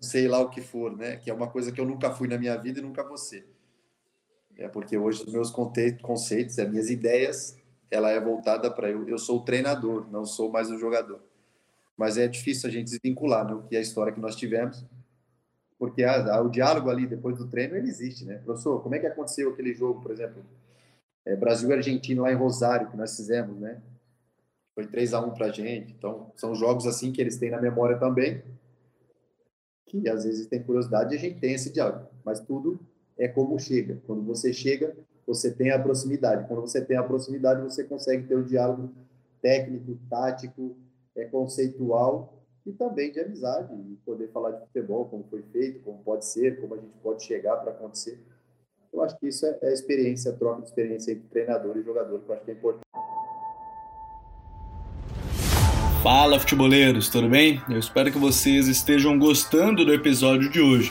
sei lá o que for, né, que é uma coisa que eu nunca fui na minha vida e nunca vou ser. É porque hoje os meus conceitos, as minhas ideias, ela é voltada para eu. Eu sou o treinador, não sou mais o jogador. Mas é difícil a gente desvincular, né? Que é a história que nós tivemos, porque a, a, o diálogo ali depois do treino ele existe, né? Professor, como é que aconteceu aquele jogo, por exemplo, é, Brasil e Argentina lá em Rosário que nós fizemos, né? Foi 3 a 1 para gente. Então são jogos assim que eles têm na memória também, que às vezes tem curiosidade e a gente tem esse diálogo, mas tudo é como chega. Quando você chega, você tem a proximidade. Quando você tem a proximidade, você consegue ter um diálogo técnico, tático, é conceitual e também de amizade, e poder falar de futebol, como foi feito, como pode ser, como a gente pode chegar para acontecer. Eu acho que isso é, é experiência, troca de experiência entre treinador e jogador, que eu acho que é importante. Fala futeboleiros, tudo bem? Eu espero que vocês estejam gostando do episódio de hoje.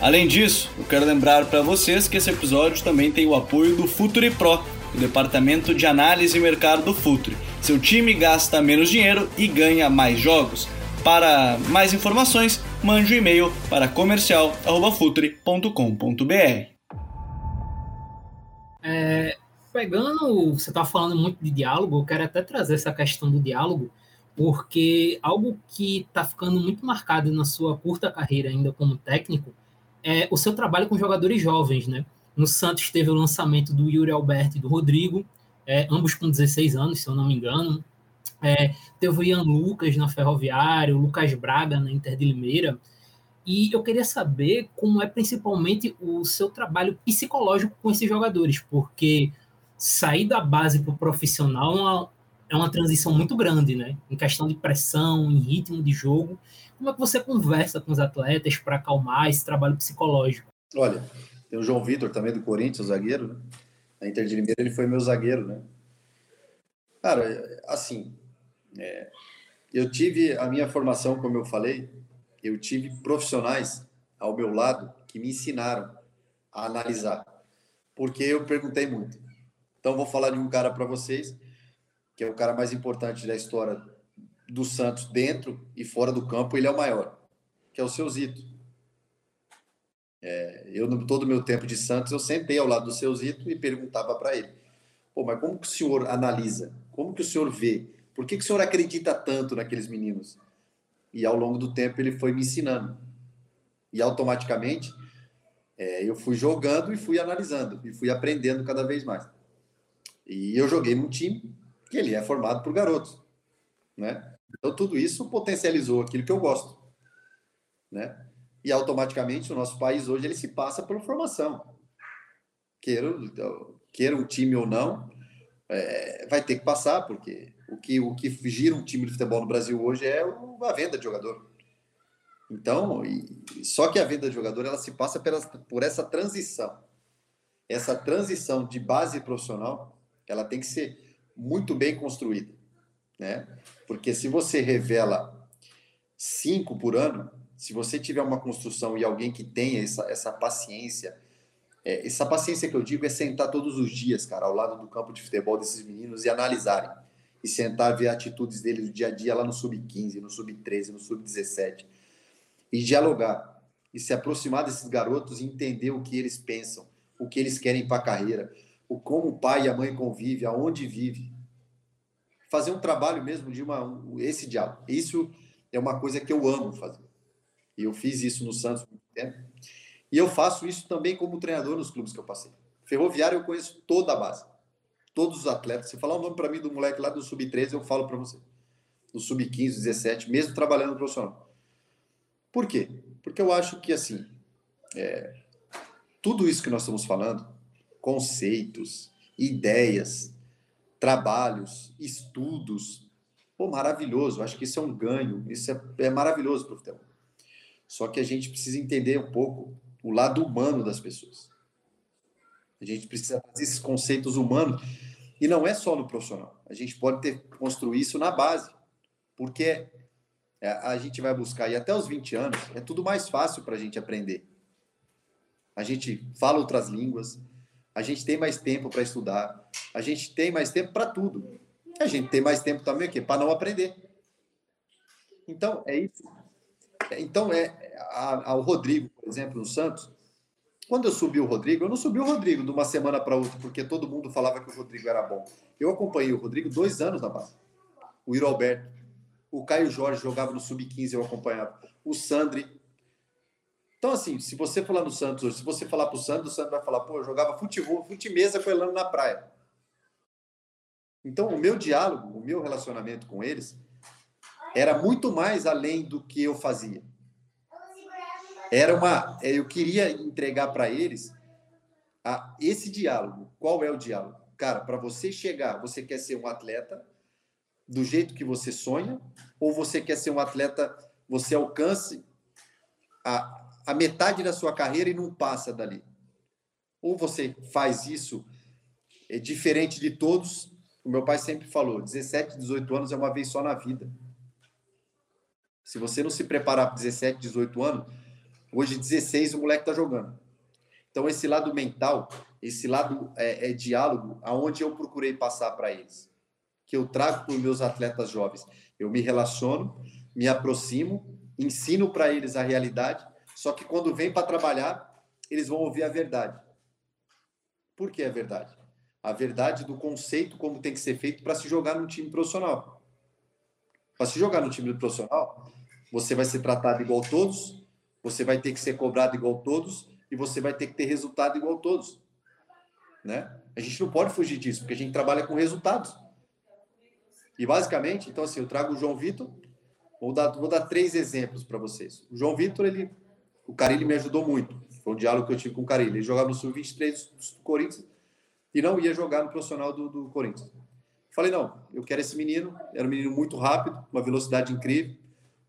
Além disso, eu quero lembrar para vocês que esse episódio também tem o apoio do Futuri Pro, o departamento de análise e mercado do Futuri. Seu time gasta menos dinheiro e ganha mais jogos. Para mais informações, mande um e-mail para comercial@futuri.com.br. É, pegando, você está falando muito de diálogo, eu quero até trazer essa questão do diálogo, porque algo que está ficando muito marcado na sua curta carreira ainda como técnico é o seu trabalho com jogadores jovens, né? No Santos teve o lançamento do Yuri Alberto e do Rodrigo, é, ambos com 16 anos, se eu não me engano. É, teve o Ian Lucas na Ferroviária, o Lucas Braga na Inter de Limeira. E eu queria saber como é principalmente o seu trabalho psicológico com esses jogadores, porque sair da base para o profissional é uma, é uma transição muito grande, né? Em questão de pressão, em ritmo de jogo. Como é que você conversa com os atletas para acalmar esse trabalho psicológico? Olha, tem o João Vitor também do Corinthians, zagueiro, né? Na Inter de Limeira ele foi meu zagueiro, né? Cara, assim, é, eu tive a minha formação, como eu falei, eu tive profissionais ao meu lado que me ensinaram a analisar, porque eu perguntei muito. Então, vou falar de um cara para vocês, que é o cara mais importante da história do Santos, dentro e fora do campo, ele é o maior, que é o seu Zito. É, eu, todo o meu tempo de Santos, eu sentei ao lado do seu Zito e perguntava para ele: Pô, mas como que o senhor analisa? Como que o senhor vê? Por que, que o senhor acredita tanto naqueles meninos? E ao longo do tempo ele foi me ensinando. E automaticamente é, eu fui jogando e fui analisando e fui aprendendo cada vez mais. E eu joguei num time que ele é formado por garotos, né? Então tudo isso potencializou aquilo que eu gosto, né? E automaticamente o nosso país hoje ele se passa pela formação. Queira, queira um time ou não, é, vai ter que passar, porque o que, o que gira um time de futebol no Brasil hoje é a venda de jogador. Então, e, só que a venda de jogador ela se passa pela, por essa transição. Essa transição de base profissional ela tem que ser muito bem construída, né? Porque se você revela cinco por ano, se você tiver uma construção e alguém que tenha essa, essa paciência, é, essa paciência que eu digo é sentar todos os dias, cara, ao lado do campo de futebol desses meninos e analisarem. E sentar, ver atitudes deles do dia a dia lá no sub-15, no sub-13, no sub-17. E dialogar. E se aproximar desses garotos e entender o que eles pensam, o que eles querem para a carreira o como o pai e a mãe convivem, aonde vive. Fazer um trabalho mesmo de uma um, esse diálogo. Isso é uma coisa que eu amo fazer. E eu fiz isso no Santos muito tempo. E eu faço isso também como treinador nos clubes que eu passei. Ferroviário eu conheço toda a base. Todos os atletas. Se falar o nome para mim do moleque lá do sub-13, eu falo para você. Do sub-15, 17, mesmo trabalhando no profissional. Por quê? Porque eu acho que assim, é, tudo isso que nós estamos falando conceitos, ideias, trabalhos, estudos. Pô, maravilhoso. Acho que isso é um ganho. Isso é, é maravilhoso para o futebol. Só que a gente precisa entender um pouco o lado humano das pessoas. A gente precisa fazer esses conceitos humanos. E não é só no profissional. A gente pode ter construir isso na base. Porque é, a gente vai buscar, e até os 20 anos, é tudo mais fácil para a gente aprender. A gente fala outras línguas, a gente tem mais tempo para estudar, a gente tem mais tempo para tudo. A gente tem mais tempo também para não aprender. Então, é isso. Então, é o Rodrigo, por exemplo, no Santos, quando eu subi o Rodrigo, eu não subi o Rodrigo de uma semana para outra, porque todo mundo falava que o Rodrigo era bom. Eu acompanhei o Rodrigo dois anos na base. O Iro Alberto, o Caio Jorge jogava no Sub-15, eu acompanhava. O Sandri, então, assim, se você falar no Santos hoje, se você falar pro Santos, o Santos vai falar, pô, eu jogava futebol, futimesa com o Elano na praia. Então, o meu diálogo, o meu relacionamento com eles era muito mais além do que eu fazia. Era uma, eu queria entregar para eles a, esse diálogo. Qual é o diálogo? Cara, para você chegar, você quer ser um atleta do jeito que você sonha ou você quer ser um atleta, você alcance a, a metade da sua carreira e não passa dali? Ou você faz isso é diferente de todos. O meu pai sempre falou: 17, 18 anos é uma vez só na vida. Se você não se preparar para 17, 18 anos, hoje 16 o moleque tá jogando. Então esse lado mental, esse lado é, é diálogo, aonde eu procurei passar para eles, que eu trago para os meus atletas jovens. Eu me relaciono, me aproximo, ensino para eles a realidade, só que quando vem para trabalhar, eles vão ouvir a verdade. Por que a verdade? a verdade do conceito como tem que ser feito para se jogar no time profissional. Para se jogar no time profissional, você vai ser tratado igual todos, você vai ter que ser cobrado igual todos e você vai ter que ter resultado igual todos. Né? A gente não pode fugir disso, porque a gente trabalha com resultados. E basicamente, então assim, eu trago o João Vitor, vou dar, vou dar três exemplos para vocês. O João Vitor, ele, o Carilli me ajudou muito. Foi um diálogo que eu tive com o Carilli. Ele jogava no Sub-23 do Corinthians e não ia jogar no profissional do, do Corinthians. Falei, não, eu quero esse menino. Era um menino muito rápido, uma velocidade incrível,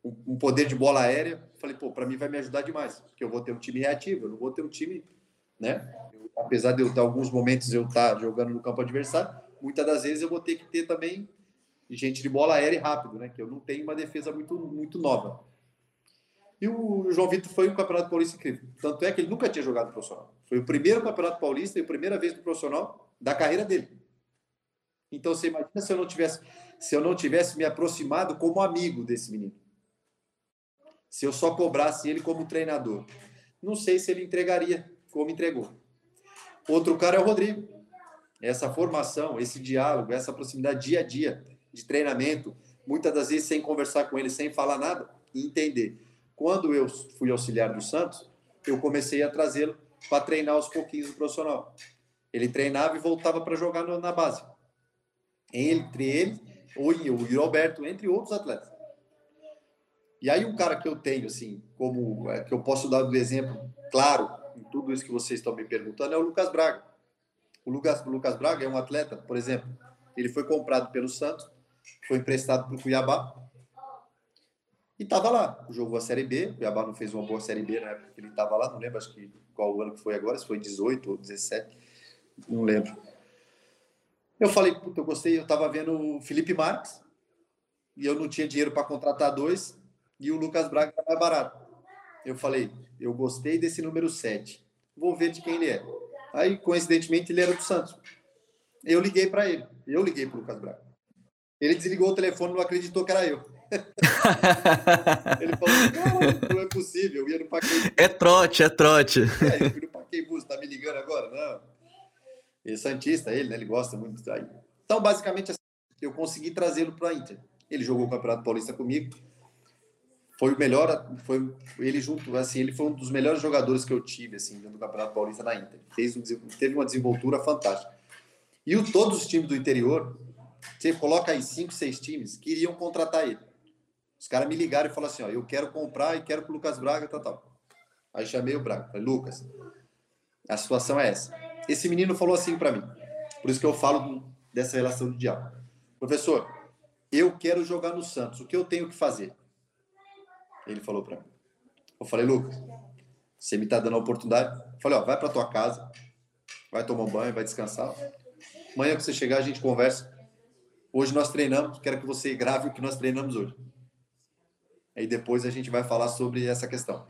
um, um poder de bola aérea. Falei, pô, para mim vai me ajudar demais, porque eu vou ter um time reativo, eu não vou ter um time, né? Eu, apesar de eu ter alguns momentos eu estar tá jogando no campo adversário, muitas das vezes eu vou ter que ter também gente de bola aérea e rápido, né? Que eu não tenho uma defesa muito, muito nova. E o João Vitor foi um campeonato paulista incrível. Tanto é que ele nunca tinha jogado profissional. Foi o primeiro campeonato paulista e a primeira vez no profissional da carreira dele. Então você imagina se eu não tivesse, se eu não tivesse me aproximado como amigo desse menino. Se eu só cobrasse ele como treinador. Não sei se ele entregaria como entregou. Outro cara é o Rodrigo. Essa formação, esse diálogo, essa proximidade dia a dia de treinamento, muitas das vezes sem conversar com ele, sem falar nada, entender quando eu fui auxiliar do Santos, eu comecei a trazê-lo para treinar aos pouquinhos o profissional. Ele treinava e voltava para jogar no, na base. Entre ele, o, o Roberto, entre outros atletas. E aí um cara que eu tenho, assim, como é, que eu posso dar um exemplo claro em tudo isso que vocês estão me perguntando, é o Lucas Braga. O Lucas, o Lucas Braga é um atleta, por exemplo, ele foi comprado pelo Santos, foi emprestado para o Cuiabá, e estava lá, jogou a Série B, o Cuiabá não fez uma boa Série B na época que ele estava lá, não lembro acho que qual ano que foi agora, se foi 18 ou 17, não lembro. Eu falei, puta, eu gostei, eu estava vendo o Felipe Marques, e eu não tinha dinheiro para contratar dois, e o Lucas Braga era mais barato. Eu falei, eu gostei desse número 7, vou ver de quem ele é. Aí, coincidentemente, ele era do Santos. Eu liguei para ele, eu liguei para o Lucas Braga. Ele desligou o telefone, não acreditou que era eu. ele falou, não, é possível, eu ia no Pacaembu. É trote, é trote. É, eu fui no Pacaembu, você tá me ligando agora? Não. Ele é Santista, ele, né? Ele gosta muito daí. Então, basicamente, assim, eu consegui trazê-lo para a Inter. Ele jogou o Campeonato Paulista comigo. Foi o melhor, foi ele junto, assim, ele foi um dos melhores jogadores que eu tive, assim, dentro do Campeonato Paulista na Inter. Fez um, teve uma desenvoltura fantástica. E o, todos os times do interior, você coloca aí cinco, seis times, queriam contratar ele. Os caras me ligaram e falaram assim: ó, eu quero comprar e quero que o Lucas Braga, tal, tal. Aí chamei o Braga, falei, Lucas, a situação é essa. Esse menino falou assim para mim, por isso que eu falo dessa relação de diálogo. Professor, eu quero jogar no Santos, o que eu tenho que fazer? Ele falou para mim. Eu falei, Lucas, você me tá dando a oportunidade. Eu falei, ó, vai para tua casa, vai tomar um banho, vai descansar. Amanhã que você chegar, a gente conversa. Hoje nós treinamos, quero que você grave o que nós treinamos hoje. Aí depois a gente vai falar sobre essa questão.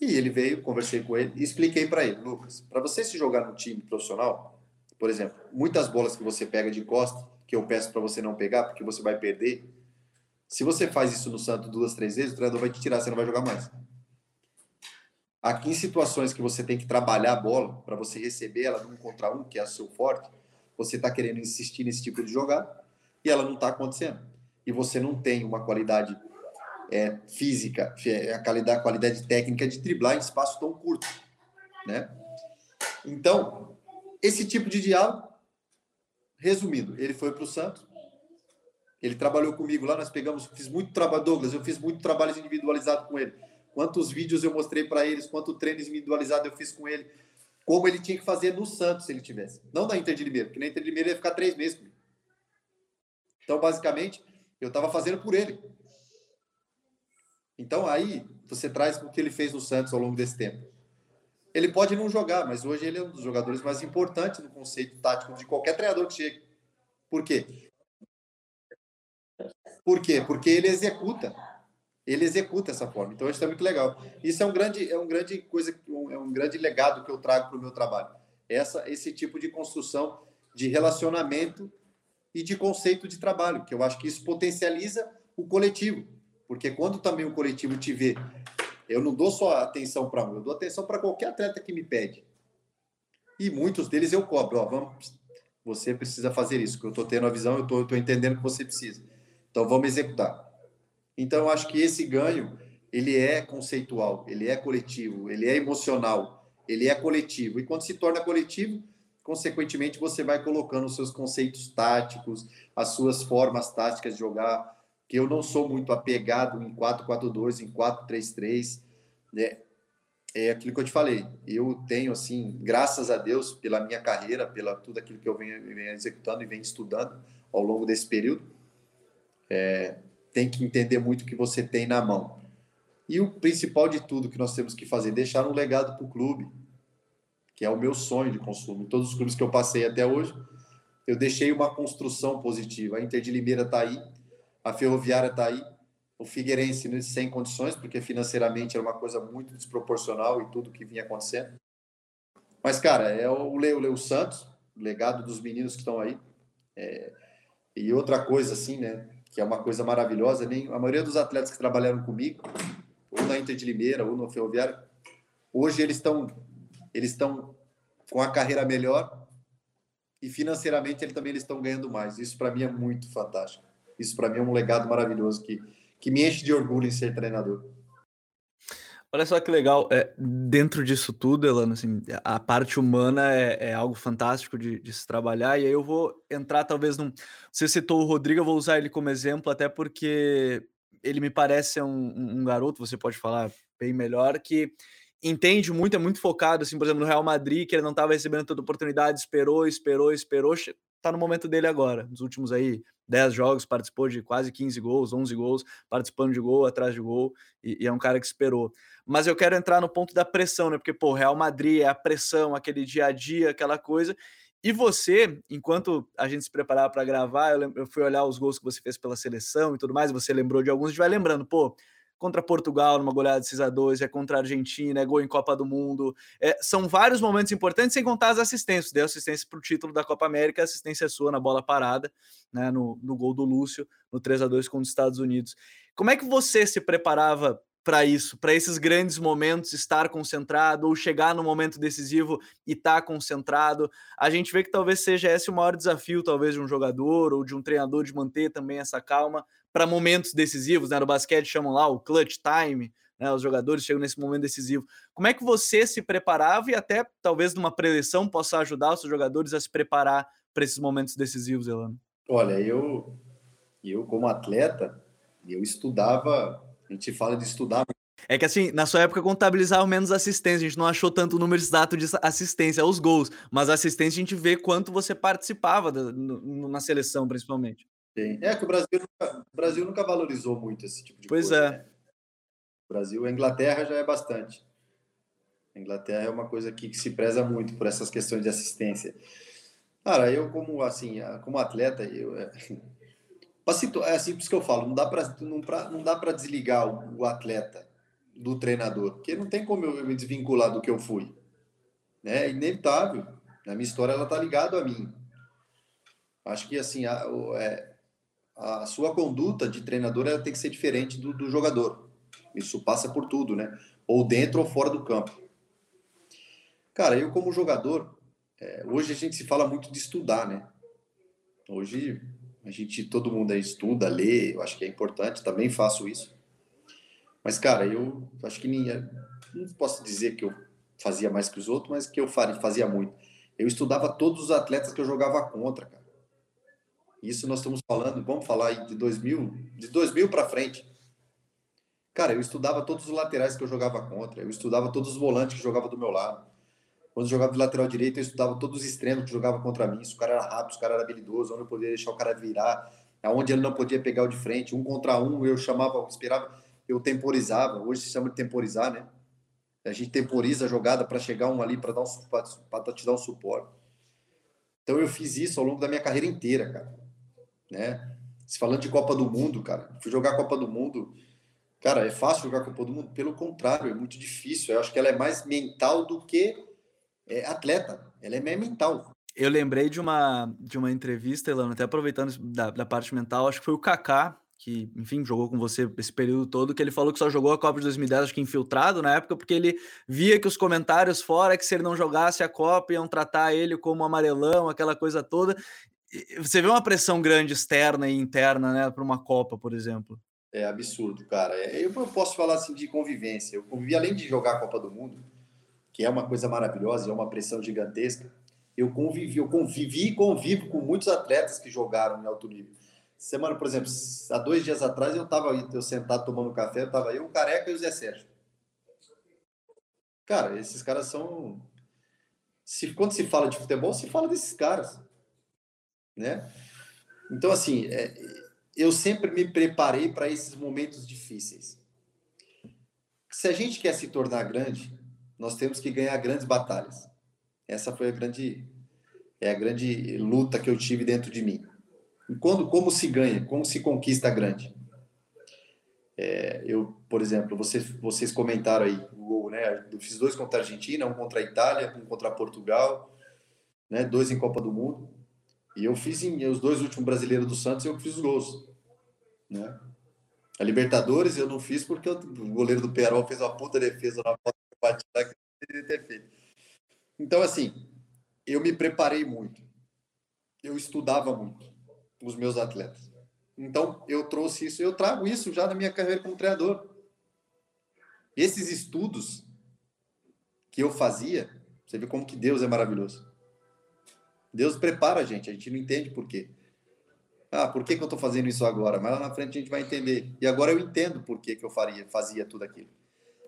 E ele veio, conversei com ele e expliquei para ele, Lucas, para você se jogar no time profissional, por exemplo, muitas bolas que você pega de costa, que eu peço para você não pegar, porque você vai perder, se você faz isso no Santo duas, três vezes, o treinador vai te tirar, você não vai jogar mais. Aqui em situações que você tem que trabalhar a bola para você receber ela num contra um, que é o seu forte, você está querendo insistir nesse tipo de jogada e ela não está acontecendo. E você não tem uma qualidade é, física, é, a qualidade, a qualidade técnica de driblar em espaço tão curto, né? Então, esse tipo de diálogo resumindo, ele foi para o Santos, ele trabalhou comigo lá, nós pegamos, fiz muito trabalho, Douglas, eu fiz muito trabalho individualizado com ele. Quantos vídeos eu mostrei para eles, quanto treino individualizado eu fiz com ele, como ele tinha que fazer no Santos se ele tivesse. Não na Inter de Limeira, porque na Inter de Limeira ia ficar três meses comigo. Então, basicamente, eu estava fazendo por ele. Então, aí, você traz o que ele fez no Santos ao longo desse tempo. Ele pode não jogar, mas hoje ele é um dos jogadores mais importantes no conceito tático de qualquer treinador que chegue. Por quê? Por quê? Porque ele executa. Ele executa essa forma. Então, isso é muito legal. Isso é um grande, é um grande coisa, é um grande legado que eu trago para o meu trabalho. Essa, esse tipo de construção de relacionamento e de conceito de trabalho, que eu acho que isso potencializa o coletivo. Porque quando também o coletivo te vê, eu não dou só atenção para um, eu dou atenção para qualquer atleta que me pede. E muitos deles eu cobro, ó, vamos, você precisa fazer isso, que eu estou tendo a visão, eu estou entendendo que você precisa. Então vamos executar. Então eu acho que esse ganho, ele é conceitual, ele é coletivo, ele é emocional, ele é coletivo. E quando se torna coletivo, consequentemente você vai colocando os seus conceitos táticos, as suas formas táticas de jogar, que eu não sou muito apegado em 4-4-2, em 4-3-3, né? É aquilo que eu te falei. Eu tenho, assim, graças a Deus, pela minha carreira, pela tudo aquilo que eu venho, venho executando e venho estudando ao longo desse período, é, tem que entender muito o que você tem na mão. E o principal de tudo que nós temos que fazer, deixar um legado para o clube, que é o meu sonho de consumo. Em todos os clubes que eu passei até hoje, eu deixei uma construção positiva. A Inter de Limeira está aí, a Ferroviária está aí, o Figueirense né, sem condições, porque financeiramente era uma coisa muito desproporcional e tudo que vinha acontecendo. Mas, cara, é o Leo, Leo Santos, o legado dos meninos que estão aí. É... E outra coisa, assim, né, que é uma coisa maravilhosa, nem a maioria dos atletas que trabalharam comigo, ou na Inter de Limeira, ou no Ferroviário, hoje eles estão eles estão com a carreira melhor e financeiramente eles também estão ganhando mais. Isso para mim é muito fantástico. Isso para mim é um legado maravilhoso que, que me enche de orgulho em ser treinador. Olha só que legal, é, dentro disso tudo, Elano, assim, a parte humana é, é algo fantástico de, de, se trabalhar, e aí eu vou entrar talvez num... Você citou o Rodrigo, eu vou usar ele como exemplo, até porque ele me parece um, um garoto, você pode falar bem melhor, que entende muito, é muito focado, assim, por exemplo, no Real Madrid, que ele não estava recebendo toda oportunidade, esperou, esperou, esperou, tá no momento dele agora, nos últimos aí 10 jogos, participou de quase 15 gols, 11 gols, participando de gol, atrás de gol, e, e, é um cara que esperou. Mas eu quero entrar no ponto da pressão, né? Porque, pô, Real Madrid é a pressão, aquele dia a dia, aquela coisa. E você, enquanto a gente se preparava para gravar, eu, eu fui olhar os gols que você fez pela seleção e tudo mais, você lembrou de alguns, a gente vai lembrando, pô, contra Portugal numa goleada de 6 a 2 é contra a Argentina, é gol em Copa do Mundo. É, são vários momentos importantes, sem contar as assistências. Deu assistência para o título da Copa América, assistência sua na bola parada, né, no, no gol do Lúcio, no 3 a 2 contra os Estados Unidos. Como é que você se preparava para isso, para esses grandes momentos, estar concentrado ou chegar no momento decisivo e estar tá concentrado. A gente vê que talvez seja esse o maior desafio, talvez, de um jogador ou de um treinador de manter também essa calma para momentos decisivos, né? No basquete chamam lá o clutch time, né? Os jogadores chegam nesse momento decisivo. Como é que você se preparava e até talvez numa preleção possa ajudar os seus jogadores a se preparar para esses momentos decisivos, Elano? Olha, eu eu como atleta, eu estudava a gente fala de estudar. É que assim, na sua época contabilizava menos assistência, a gente não achou tanto número exato de assistência aos gols, mas assistência a gente vê quanto você participava da, no, na seleção, principalmente. É que o Brasil, nunca, o Brasil nunca valorizou muito esse tipo de pois coisa. Pois é. Né? O Brasil, a Inglaterra já é bastante. A Inglaterra é uma coisa que, que se preza muito por essas questões de assistência. Cara, eu como assim, como atleta, eu é, é assim por isso que eu falo, não dá para não, não dá para desligar o, o, atleta do treinador, porque não tem como eu me desvincular do que eu fui. Né? É inevitável. A minha história ela tá ligada a mim. Acho que assim a, é, a sua conduta de treinador ela tem que ser diferente do, do jogador. Isso passa por tudo, né? Ou dentro ou fora do campo. Cara, eu como jogador, é, hoje a gente se fala muito de estudar, né? Hoje a gente, todo mundo estuda, lê, eu acho que é importante, também faço isso. Mas, cara, eu acho que ninguém, não posso dizer que eu fazia mais que os outros, mas que eu fazia muito. Eu estudava todos os atletas que eu jogava contra, cara. Isso nós estamos falando, vamos falar de 2000, de 2000 para frente. Cara, eu estudava todos os laterais que eu jogava contra, eu estudava todos os volantes que jogavam do meu lado. Quando eu jogava de lateral direito, eu estudava todos os extremos que jogavam contra mim. Se o cara era rápido, se o cara era habilidoso, onde eu podia deixar o cara virar, aonde ele não podia pegar o de frente, um contra um, eu chamava, esperava, eu temporizava. Hoje se chama de temporizar, né? A gente temporiza a jogada para chegar um ali para dar um para te dar um suporte. Então eu fiz isso ao longo da minha carreira inteira, cara. Né? Se falando de Copa do Mundo, cara, fui jogar Copa do Mundo. Cara, é fácil jogar Copa do Mundo? Pelo contrário, é muito difícil. Eu acho que ela é mais mental do que é, atleta. Ela é mais mental. Eu lembrei de uma, de uma entrevista, Elano, até aproveitando da, da parte mental, acho que foi o Kaká, que, enfim, jogou com você esse período todo, que ele falou que só jogou a Copa de 2010, acho que infiltrado na época, porque ele via que os comentários fora que se ele não jogasse a Copa iam tratar ele como amarelão, aquela coisa toda. Você vê uma pressão grande externa e interna, né, para uma Copa, por exemplo. É absurdo, cara. É, eu posso falar assim de convivência. Eu convivi, além de jogar a Copa do Mundo, que é uma coisa maravilhosa, é uma pressão gigantesca. Eu convivi, eu convivi e convivo com muitos atletas que jogaram em alto nível. Semana, por exemplo, há dois dias atrás eu estava eu sentado tomando café, eu tava eu, o Careca e o Zé Sérgio. Cara, esses caras são. Se, quando se fala de futebol, se fala desses caras. Né? Então, assim, é, eu sempre me preparei para esses momentos difíceis. Se a gente quer se tornar grande, nós temos que ganhar grandes batalhas. Essa foi a grande, é a grande luta que eu tive dentro de mim. E quando, como se ganha, como se conquista grande? É, eu, por exemplo, vocês, vocês comentaram aí o gol, né? Eu fiz dois contra a Argentina, um contra a Itália, um contra Portugal, né? Dois em Copa do Mundo. E eu fiz em, os dois últimos brasileiros do Santos, eu fiz os gols, né? A Libertadores eu não fiz porque o goleiro do Perol fez uma puta defesa na foto que eu bati lá que eu ter feito. Então, assim, eu me preparei muito. Eu estudava muito os meus atletas. Então, eu trouxe isso, eu trago isso já na minha carreira como treinador. Esses estudos que eu fazia, você vê como que Deus é maravilhoso. Deus prepara a gente, a gente não entende por quê. Ah, por que, que eu estou fazendo isso agora? Mas lá na frente a gente vai entender. E agora eu entendo por que, que eu faria, fazia tudo aquilo.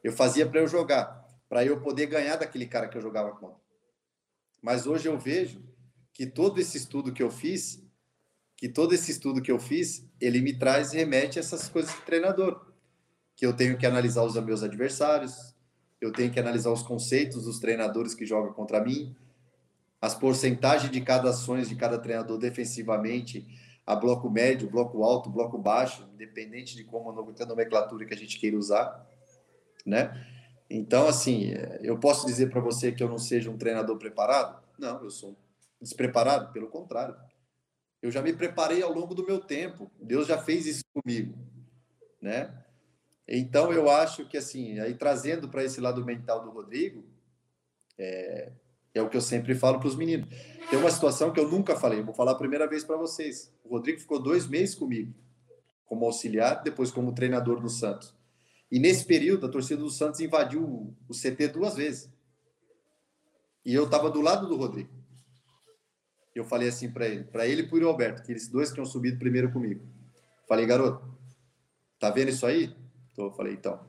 Eu fazia para eu jogar, para eu poder ganhar daquele cara que eu jogava contra. Mas hoje eu vejo que todo esse estudo que eu fiz que todo esse estudo que eu fiz, ele me traz e remete a essas coisas de treinador, que eu tenho que analisar os meus adversários, eu tenho que analisar os conceitos dos treinadores que jogam contra mim, as porcentagens de cada ações de cada treinador defensivamente, a bloco médio, bloco alto, bloco baixo, independente de como a nomenclatura que a gente queira usar, né? Então, assim, eu posso dizer para você que eu não seja um treinador preparado? Não, eu sou despreparado, pelo contrário. Eu já me preparei ao longo do meu tempo. Deus já fez isso comigo, né? Então eu acho que assim, aí trazendo para esse lado mental do Rodrigo, é, é o que eu sempre falo para os meninos. Tem uma situação que eu nunca falei, vou falar a primeira vez para vocês. O Rodrigo ficou dois meses comigo, como auxiliar, depois como treinador do Santos. E nesse período, a torcida do Santos invadiu o CT duas vezes. E eu estava do lado do Rodrigo eu falei assim para ele, para ele e para o Alberto, que eles dois tinham subido primeiro comigo. Falei, garoto, tá vendo isso aí? Então, eu falei, então,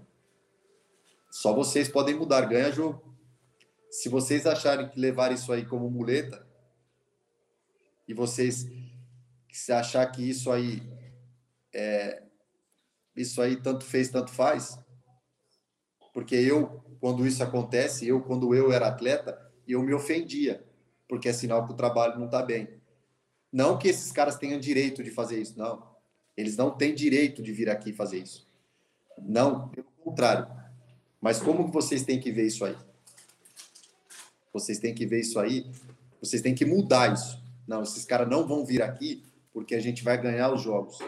só vocês podem mudar, ganha jogo. Se vocês acharem que levar isso aí como muleta, e vocês se achar que isso aí é, isso aí tanto fez, tanto faz, porque eu, quando isso acontece, eu, quando eu era atleta, eu me ofendia porque é sinal que o trabalho não está bem. Não que esses caras tenham direito de fazer isso, não. Eles não têm direito de vir aqui fazer isso. Não, pelo contrário. Mas como que vocês têm que ver isso aí? Vocês têm que ver isso aí, vocês têm que mudar isso. Não, esses caras não vão vir aqui porque a gente vai ganhar os jogos.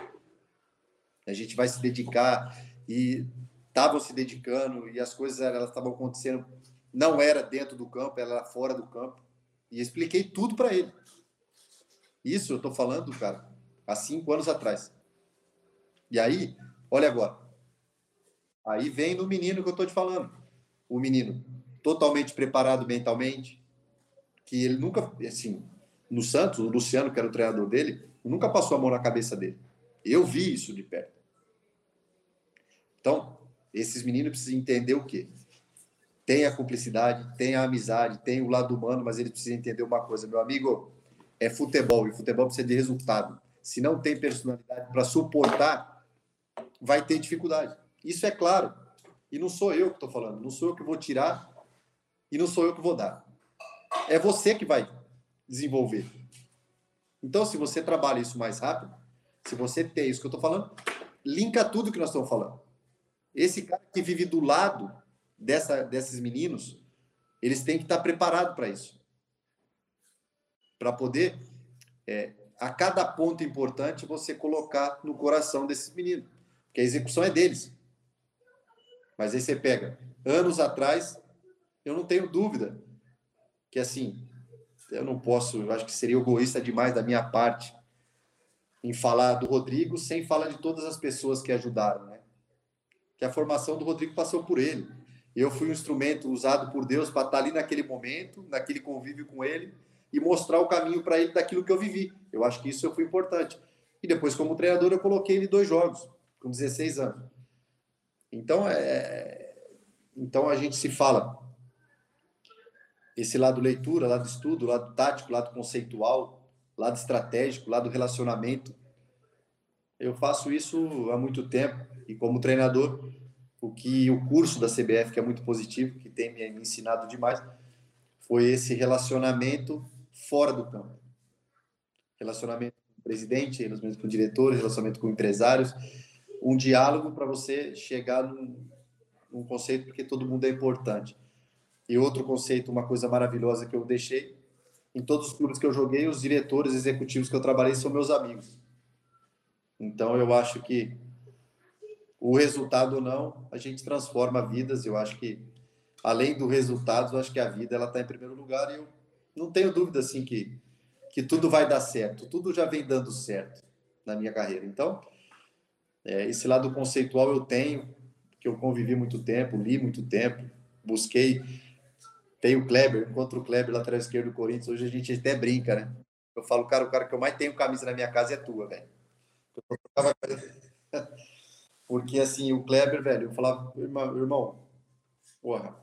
A gente vai se dedicar e estavam se dedicando e as coisas elas estavam acontecendo não era dentro do campo, era fora do campo. E expliquei tudo para ele. Isso eu estou falando, cara, há cinco anos atrás. E aí, olha agora. Aí vem no menino que eu estou te falando. O menino totalmente preparado mentalmente, que ele nunca, assim, no Santos, o Luciano, que era o treinador dele, nunca passou a mão na cabeça dele. Eu vi isso de perto. Então, esses meninos precisam entender o quê? Tem a cumplicidade, tem a amizade, tem o lado humano, mas eles precisam entender uma coisa, meu amigo, é futebol, e futebol precisa de resultado. Se não tem personalidade para suportar, vai ter dificuldade. Isso é claro. E não sou eu que estou falando, não sou eu que vou tirar e não sou eu que vou dar. É você que vai desenvolver. Então, se você trabalha isso mais rápido, se você tem isso que eu estou falando, linka tudo que nós estamos falando. Esse cara que vive do lado dessa, desses meninos, eles têm que estar preparados para isso. Para poder, é, a cada ponto importante, você colocar no coração desses meninos. Porque a execução é deles. Mas aí você pega, anos atrás, eu não tenho dúvida que assim, eu não posso, eu acho que seria egoísta demais da minha parte em falar do Rodrigo sem falar de todas as pessoas que ajudaram, né? Que a formação do Rodrigo passou por ele. Eu fui um instrumento usado por Deus para estar ali naquele momento, naquele convívio com ele e mostrar o caminho para ele daquilo que eu vivi. Eu acho que isso foi importante. E depois, como treinador, eu coloquei ele dois jogos, com 16 anos. Então, é... então a gente se fala esse lado leitura, lado estudo, lado tático, lado conceitual, lado estratégico, lado relacionamento. Eu faço isso há muito tempo e como treinador, o que o curso da CBF, que é muito positivo, que tem me ensinado demais, foi esse relacionamento fora do campo. Relacionamento com o presidente, relacionamento com diretores, relacionamento com empresários, um diálogo para você chegar num, num conceito, porque todo mundo é importante. E outro conceito, uma coisa maravilhosa que eu deixei, em todos os clubes que eu joguei, os diretores executivos que eu trabalhei são meus amigos. Então eu acho que o resultado ou não, a gente transforma vidas. Eu acho que além do resultado, eu acho que a vida ela está em primeiro lugar e eu não tenho dúvida assim que que tudo vai dar certo. Tudo já vem dando certo na minha carreira. Então é, esse lado conceitual eu tenho, que eu convivi muito tempo, li muito tempo, busquei tem o Kleber, encontro o Kleber, lateral esquerdo do Corinthians. Hoje a gente até brinca, né? Eu falo, cara, o cara que eu mais tenho camisa na minha casa é tua, velho. Porque assim, o Kleber, velho, eu falava, irmão, porra,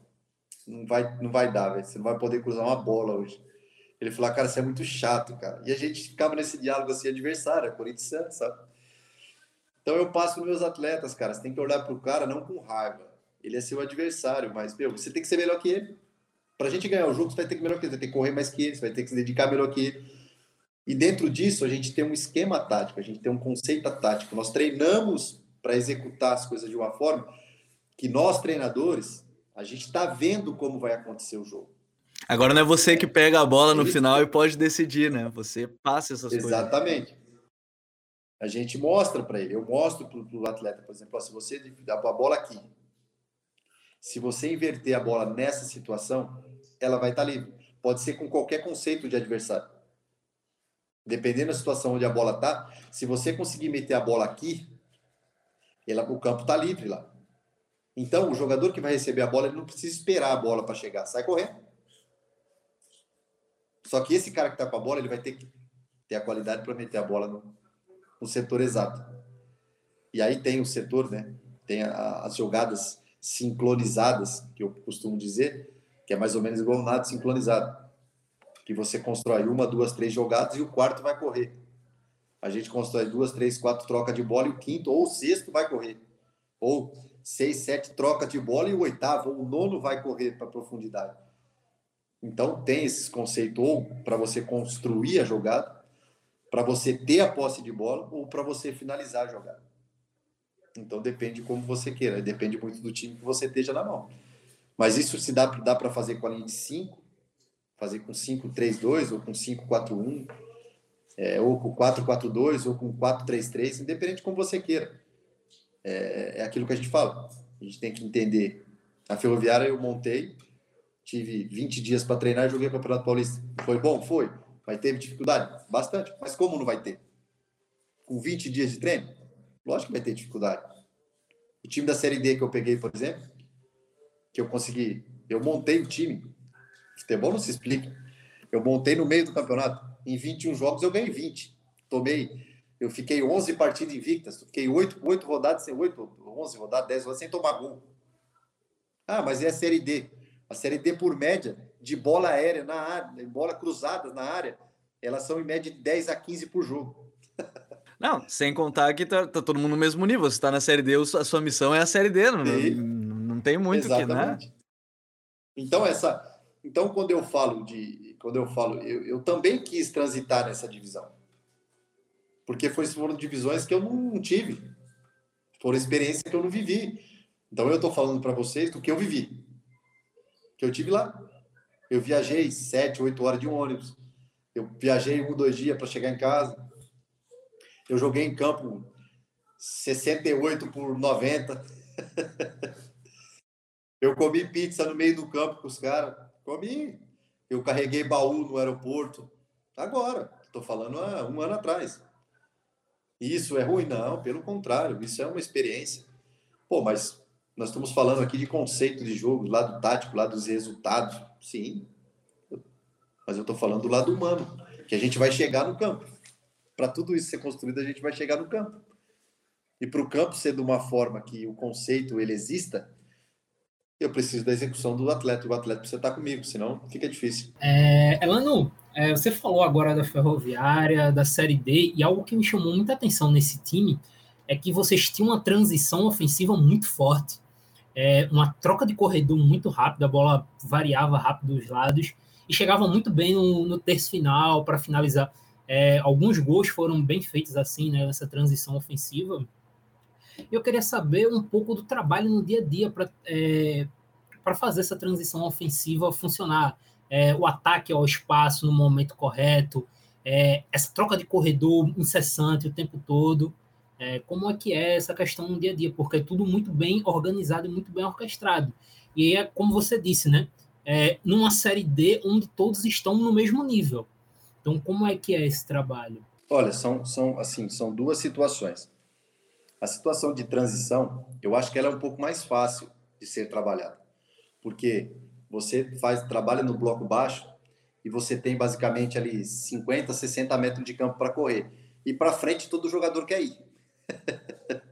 não vai, não vai dar, velho. Você não vai poder cruzar uma bola hoje. Ele falou, cara, você é muito chato, cara. E a gente ficava nesse diálogo assim, adversário, é Corinthians, sabe? Então eu passo para meus atletas, cara. Você tem que olhar para o cara não com raiva. Ele é seu adversário, mas, meu, você tem que ser melhor que ele. Para a gente ganhar o jogo, você vai ter que melhor que ele, você vai ter que correr mais que ele, você vai ter que se dedicar melhor que ele. E dentro disso, a gente tem um esquema tático, a gente tem um conceito tático. Nós treinamos para executar as coisas de uma forma que nós, treinadores, a gente está vendo como vai acontecer o jogo. Agora não é você que pega a bola no final e pode decidir, né? Você passa essas Exatamente. coisas. Exatamente. A gente mostra para ele. Eu mostro para o atleta, por exemplo, ó, se você dá a bola aqui, se você inverter a bola nessa situação, ela vai estar tá livre. Pode ser com qualquer conceito de adversário. Dependendo da situação onde a bola está, se você conseguir meter a bola aqui, ela, o campo está livre lá. Então, o jogador que vai receber a bola, ele não precisa esperar a bola para chegar, sai correndo. Só que esse cara que está com a bola, ele vai ter que ter a qualidade para meter a bola no, no, setor exato. E aí tem o setor, né? Tem a, as jogadas sincronizadas, que eu costumo dizer, que é mais ou menos igual um nado sincronizado, que você constrói uma, duas, três jogadas e o quarto vai correr. A gente constrói duas, três, quatro troca de bola e o quinto ou o sexto vai correr. Ou seis, sete troca de bola e o oitavo ou o nono vai correr para profundidade. Então tem esses conceitos ou para você construir a jogada, para você ter a posse de bola ou para você finalizar a jogada. Então depende de como você queira, depende muito do time que você esteja na mão. Mas isso se dá, dá para fazer com a linha de 5, fazer com 5-3-2 ou com 5-4-1, é, ou com 4-4-2 ou com 4-3-3, independente de como você queira. É, é aquilo que a gente fala. A gente tem que entender. A Ferroviária eu montei, tive 20 dias para treinar e joguei o Campeonato Paulista. Foi bom? Foi. Mas teve dificuldade? Bastante. Mas como não vai ter? Com 20 dias de treino? Lógico que vai ter dificuldade. O time da Série D que eu peguei, por exemplo, que eu consegui. Eu montei o time. Futebol não se explica. Eu montei no meio do campeonato. em 21 jogos eu ganhei 20. Tomei, eu fiquei 11 partidas invictas, fiquei 8, 8 rodadas, 8, 11 rodadas, 10 rodadas sem tomar gol. Ah, mas é a Série D. A Série D, por média, de bola aérea na área, bola cruzada na área, elas são em média de 10 a 15 por jogo. Não, sem contar que tá, tá, todo mundo no mesmo nível. Você está na Série D, a sua missão é a Série D. Não, não, tem muito o que, né? Então, essa, então, quando eu falo de. Quando eu falo, eu, eu também quis transitar nessa divisão. Porque foi, foram divisões que eu não tive. Foram experiências que eu não vivi. Então eu estou falando para vocês do que eu vivi. Que eu tive lá. Eu viajei sete, oito horas de um ônibus. Eu viajei um, dois dias para chegar em casa. Eu joguei em campo 68 por 90. eu comi pizza no meio do campo com os caras. Comi. Eu carreguei baú no aeroporto. Agora. Estou falando há um ano atrás. Isso é ruim? Não, pelo contrário. Isso é uma experiência. Pô, mas nós estamos falando aqui de conceito de jogo, lado tático, lado dos resultados. Sim. Mas eu estou falando do lado humano, que a gente vai chegar no campo para tudo isso ser construído, a gente vai chegar no campo. E para o campo ser de uma forma que o conceito ele exista, eu preciso da execução do atleta. O atleta precisa estar comigo, senão fica difícil. É, Elano, é, você falou agora da Ferroviária, da Série D, e algo que me chamou muita atenção nesse time é que vocês tinham uma transição ofensiva muito forte. É, uma troca de corredor muito rápida, a bola variava rápido dos lados e chegava muito bem no, no terço final para finalizar. É, alguns gols foram bem feitos assim, né, nessa transição ofensiva. Eu queria saber um pouco do trabalho no dia a dia para é, fazer essa transição ofensiva funcionar. É, o ataque ao espaço no momento correto, é, essa troca de corredor incessante o tempo todo. É, como é que é essa questão no dia a dia? Porque é tudo muito bem organizado e muito bem orquestrado. E é como você disse, né? É, numa série D onde todos estão no mesmo nível. Então, como é que é esse trabalho? Olha, são, são assim, são duas situações. A situação de transição, eu acho que ela é um pouco mais fácil de ser trabalhada, porque você faz trabalha no bloco baixo e você tem basicamente ali 50, 60 metros de campo para correr e para frente todo jogador quer ir.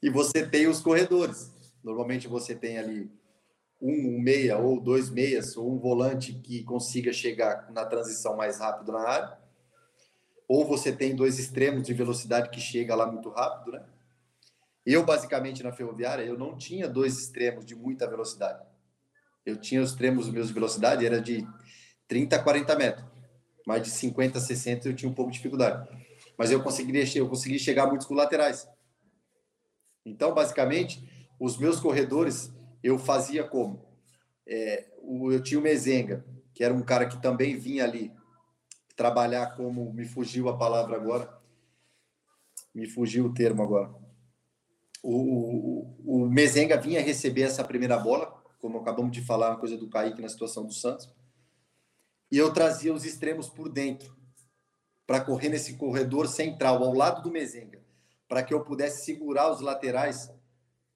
e você tem os corredores. Normalmente você tem ali um meia ou dois meias ou um volante que consiga chegar na transição mais rápido na área, ou você tem dois extremos de velocidade que chega lá muito rápido, né? Eu basicamente na ferroviária eu não tinha dois extremos de muita velocidade. Eu tinha os extremos meus de velocidade era de 30 a 40 metros, mais de 50 a 60 eu tinha um pouco de dificuldade. Mas eu conseguiria eu consegui chegar muitos com laterais. Então, basicamente, os meus corredores eu fazia como? É, eu tinha o Mezenga, que era um cara que também vinha ali trabalhar como. Me fugiu a palavra agora. Me fugiu o termo agora. O, o, Mezenga vinha receber essa primeira bola, como acabamos de falar, uma coisa do Kaique na situação do Santos. E eu trazia os extremos por dentro, para correr nesse corredor central, ao lado do Mezenga, para que eu pudesse segurar os laterais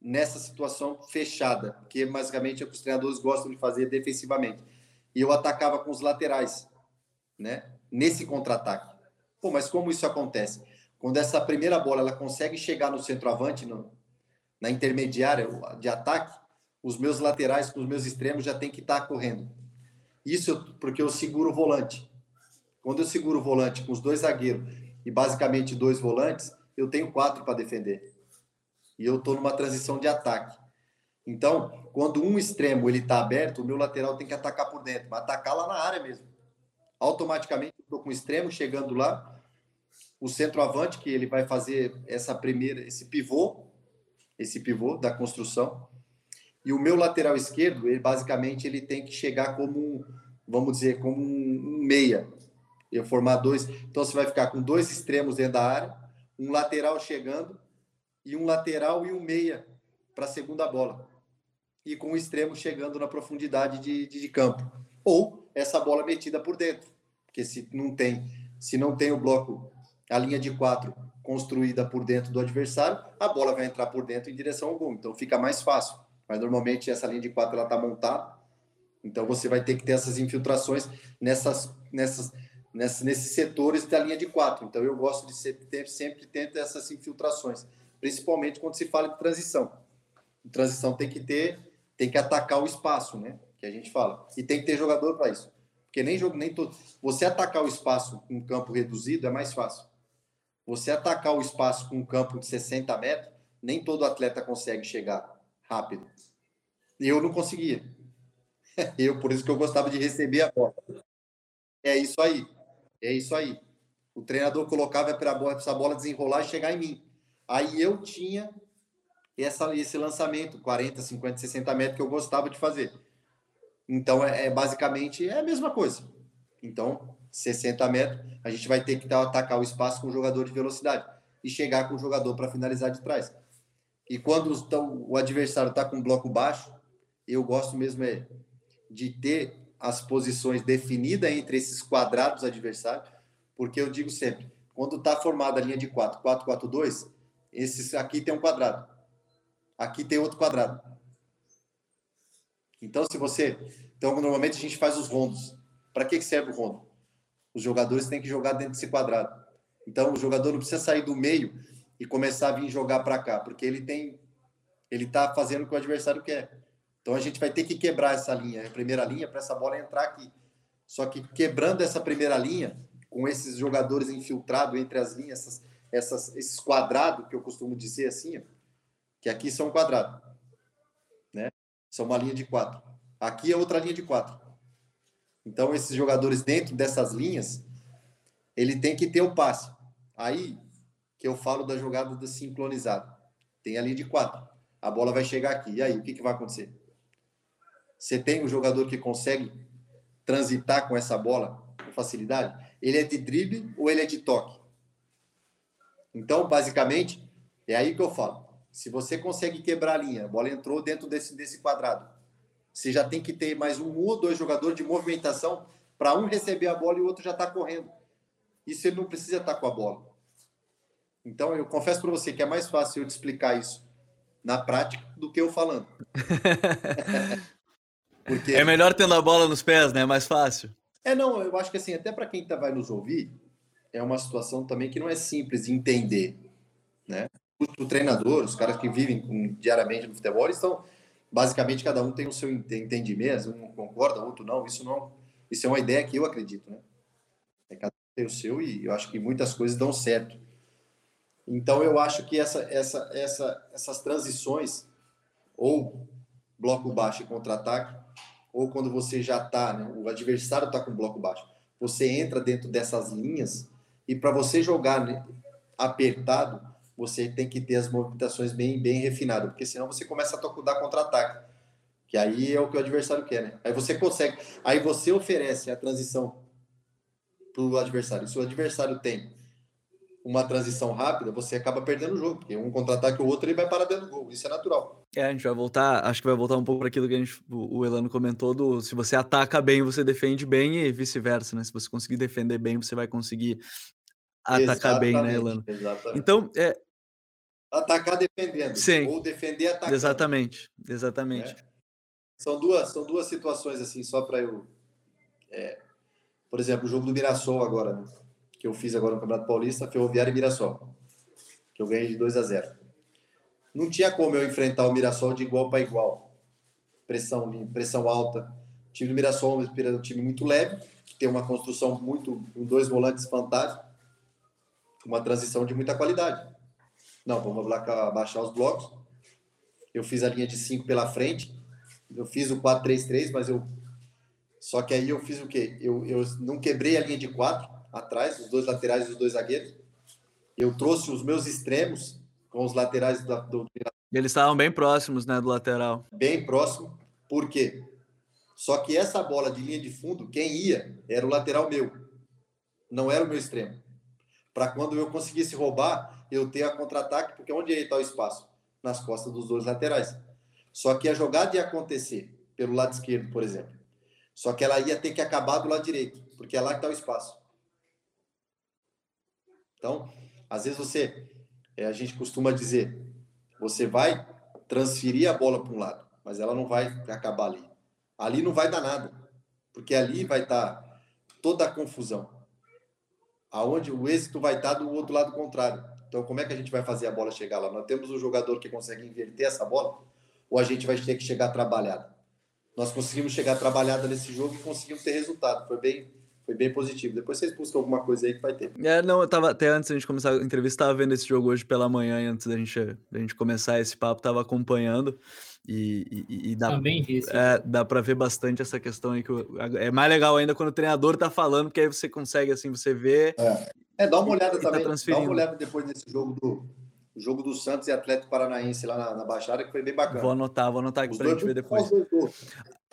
nessa situação fechada, que basicamente é o que os treinadores gostam de fazer defensivamente. E eu atacava com os laterais, né? Nesse contra-ataque. Pô, mas como isso acontece? Quando essa primeira bola ela consegue chegar no centroavante, no, na intermediária de ataque, os meus laterais com os meus extremos já tem que estar tá correndo. Isso porque eu seguro o volante. Quando eu seguro o volante com os dois zagueiros e basicamente dois volantes, eu tenho quatro para defender e eu estou numa transição de ataque. Então, quando um extremo ele está aberto, o meu lateral tem que atacar por dentro, mas atacar lá na área mesmo. Automaticamente, estou com o extremo chegando lá, o centroavante que ele vai fazer essa primeira, esse pivô, esse pivô da construção, e o meu lateral esquerdo, ele basicamente ele tem que chegar como vamos dizer, como um meia. Eu formar dois, então você vai ficar com dois extremos dentro da área, um lateral chegando e um lateral e um meia para a segunda bola. E com o extremo chegando na profundidade de, de, de, campo. Ou essa bola metida por dentro. Porque se não tem, se não tem o bloco, a linha de quatro construída por dentro do adversário, a bola vai entrar por dentro em direção ao gol. Então fica mais fácil. Mas normalmente essa linha de quatro ela está montada. Então você vai ter que ter essas infiltrações nessas, nessas nesse, nesses setores da linha de quatro. Então, eu gosto de ser, ter, sempre ter essas infiltrações, principalmente quando se fala de transição. Transição tem que ter, tem que atacar o espaço, né? Que a gente fala. E tem que ter jogador para isso. Porque nem jogo, nem todo. Você atacar o espaço com um campo reduzido é mais fácil. Você atacar o espaço com um campo de 60 metros, nem todo atleta consegue chegar rápido. Eu não conseguia. Eu, por isso que eu gostava de receber a bola. É isso aí. É isso aí. O treinador colocava para essa bola desenrolar e chegar em mim. Aí eu tinha essa, esse lançamento, 40, 50, 60 metros, que eu gostava de fazer. Então, é, é basicamente é a mesma coisa. Então, 60 metros, a gente vai ter que atacar o espaço com o jogador de velocidade e chegar com o jogador para finalizar de trás. E quando então, o adversário está com um bloco baixo, eu gosto mesmo é de ter as posições definidas entre esses quadrados adversários, porque eu digo sempre, quando está formada a linha de 4, 4, 4, 2, esses aqui tem um quadrado, aqui tem outro quadrado. Então, se você. Então, normalmente a gente faz os rondos. Para que serve o rondo? Os jogadores têm que jogar dentro desse quadrado. Então, o jogador não precisa sair do meio e começar a vir jogar para cá, porque ele tem. Ele está fazendo o que o adversário quer. Então a gente vai ter que quebrar essa linha, a primeira linha, para essa bola entrar aqui. Só que quebrando essa primeira linha, com esses jogadores infiltrados entre as linhas, essas, essas, esses quadrados, que eu costumo dizer assim, ó, que aqui são quadrados, né? São uma linha de quatro. Aqui é outra linha de quatro. Então, esses jogadores dentro dessas linhas, ele tem que ter o passe. Aí que eu falo da jogada do sincronizado. Tem a linha de quatro. A bola vai chegar aqui. E aí, o que, que vai acontecer? Você tem um jogador que consegue transitar com essa bola com facilidade? Ele é de drible ou ele é de toque? Então, basicamente, é aí que eu falo. Se você consegue quebrar a linha, a bola entrou dentro desse, desse quadrado, você já tem que ter mais um ou dois jogadores de movimentação para um receber a bola e o outro já está correndo. Isso ele não precisa estar tá com a bola. Então, eu confesso para você que é mais fácil eu te explicar isso na prática do que eu falando. Porque... É melhor tendo a bola nos pés, né? É mais fácil. É, não, eu acho que assim, até para quem tá, vai nos ouvir, é uma situação também que não é simples de entender, né? O, o treinador, os caras que vivem com, diariamente no futebol, eles estão, basicamente, cada um tem o seu entendimento, um concorda, outro não, isso não, isso é uma ideia que eu acredito, né? É cada um tem o seu e eu acho que muitas coisas dão certo. Então, eu acho que essa, essa, essa, essas transições, ou bloco baixo e contra-ataque, ou quando você já está, né, o adversário está com bloco baixo, você entra dentro dessas linhas e para você jogar né, apertado, você tem que ter as movimentações bem, bem refinadas, porque senão você começa a dar contra-ataque, que aí é o que o adversário quer, né? Aí você consegue, aí você oferece a transição para o adversário. Se o adversário tem uma transição rápida, você acaba perdendo o jogo, porque um contra-ataque o outro ele vai parar dentro do gol. Isso é natural. É, a gente vai voltar, acho que vai voltar um pouco para aquilo que a gente, o Elano comentou do se você ataca bem, você defende bem e vice-versa, né? Se você conseguir defender bem, você vai conseguir atacar exatamente, bem, né, Elano? Exatamente. Então, é atacar defendendo, Sim, ou defender atacando. Exatamente, exatamente. É. São duas, são duas situações assim, só para eu é, por exemplo, o jogo do Mirassol agora, né? que eu fiz agora no Campeonato Paulista, Ferroviário e Mirassol, que eu ganhei de 2 a 0. Não tinha como eu enfrentar o Mirassol de igual para igual. Pressão, pressão alta. O time do Mirassol é um time muito leve, que tem uma construção muito, com dois volantes fantásticos, uma transição de muita qualidade. Não, vamos lá baixar os blocos. Eu fiz a linha de 5 pela frente. Eu fiz o 4-3-3, mas eu. Só que aí eu fiz o quê? Eu, eu não quebrei a linha de 4 atrás, os dois laterais e os dois zagueiros. Eu trouxe os meus extremos com os laterais do, do... Eles estavam bem próximos, né, do lateral. Bem próximo. Por quê? Só que essa bola de linha de fundo, quem ia era o lateral meu. Não era o meu extremo. Para quando eu conseguisse roubar, eu ter a contra-ataque, porque onde ia estar o espaço? Nas costas dos dois laterais. Só que a jogada ia acontecer pelo lado esquerdo, por exemplo. Só que ela ia ter que acabar do lado direito, porque é lá que está o espaço. Então, às vezes você, é, a gente costuma dizer, você vai transferir a bola para um lado, mas ela não vai acabar ali. Ali não vai dar nada, porque ali vai estar tá toda a confusão. aonde o êxito vai estar do outro lado contrário. Então, como é que a gente vai fazer a bola chegar lá? Nós temos um jogador que consegue inverter essa bola ou a gente vai ter que chegar trabalhado? Nós conseguimos chegar trabalhado nesse jogo e conseguimos ter resultado. Foi bem, foi bem positivo. Depois vocês buscam alguma coisa aí que vai ter. É, não, eu tava até antes da gente começar a entrevista, tava vendo esse jogo hoje pela manhã, e antes da gente, da gente começar esse papo, tava acompanhando. E, e, e dá, Também disse. é, dá para ver bastante essa questão aí que é mais legal ainda quando o treinador tá falando, porque aí você consegue assim, você vê. É, é dá uma olhada e tá também. dá transferindo. uma olhada depois desse jogo do o jogo do Santos e Atlético Paranaense lá na, na Baixada, que foi bem bacana. Vou anotar, vou anotar aqui Os pra dois gente ver depois.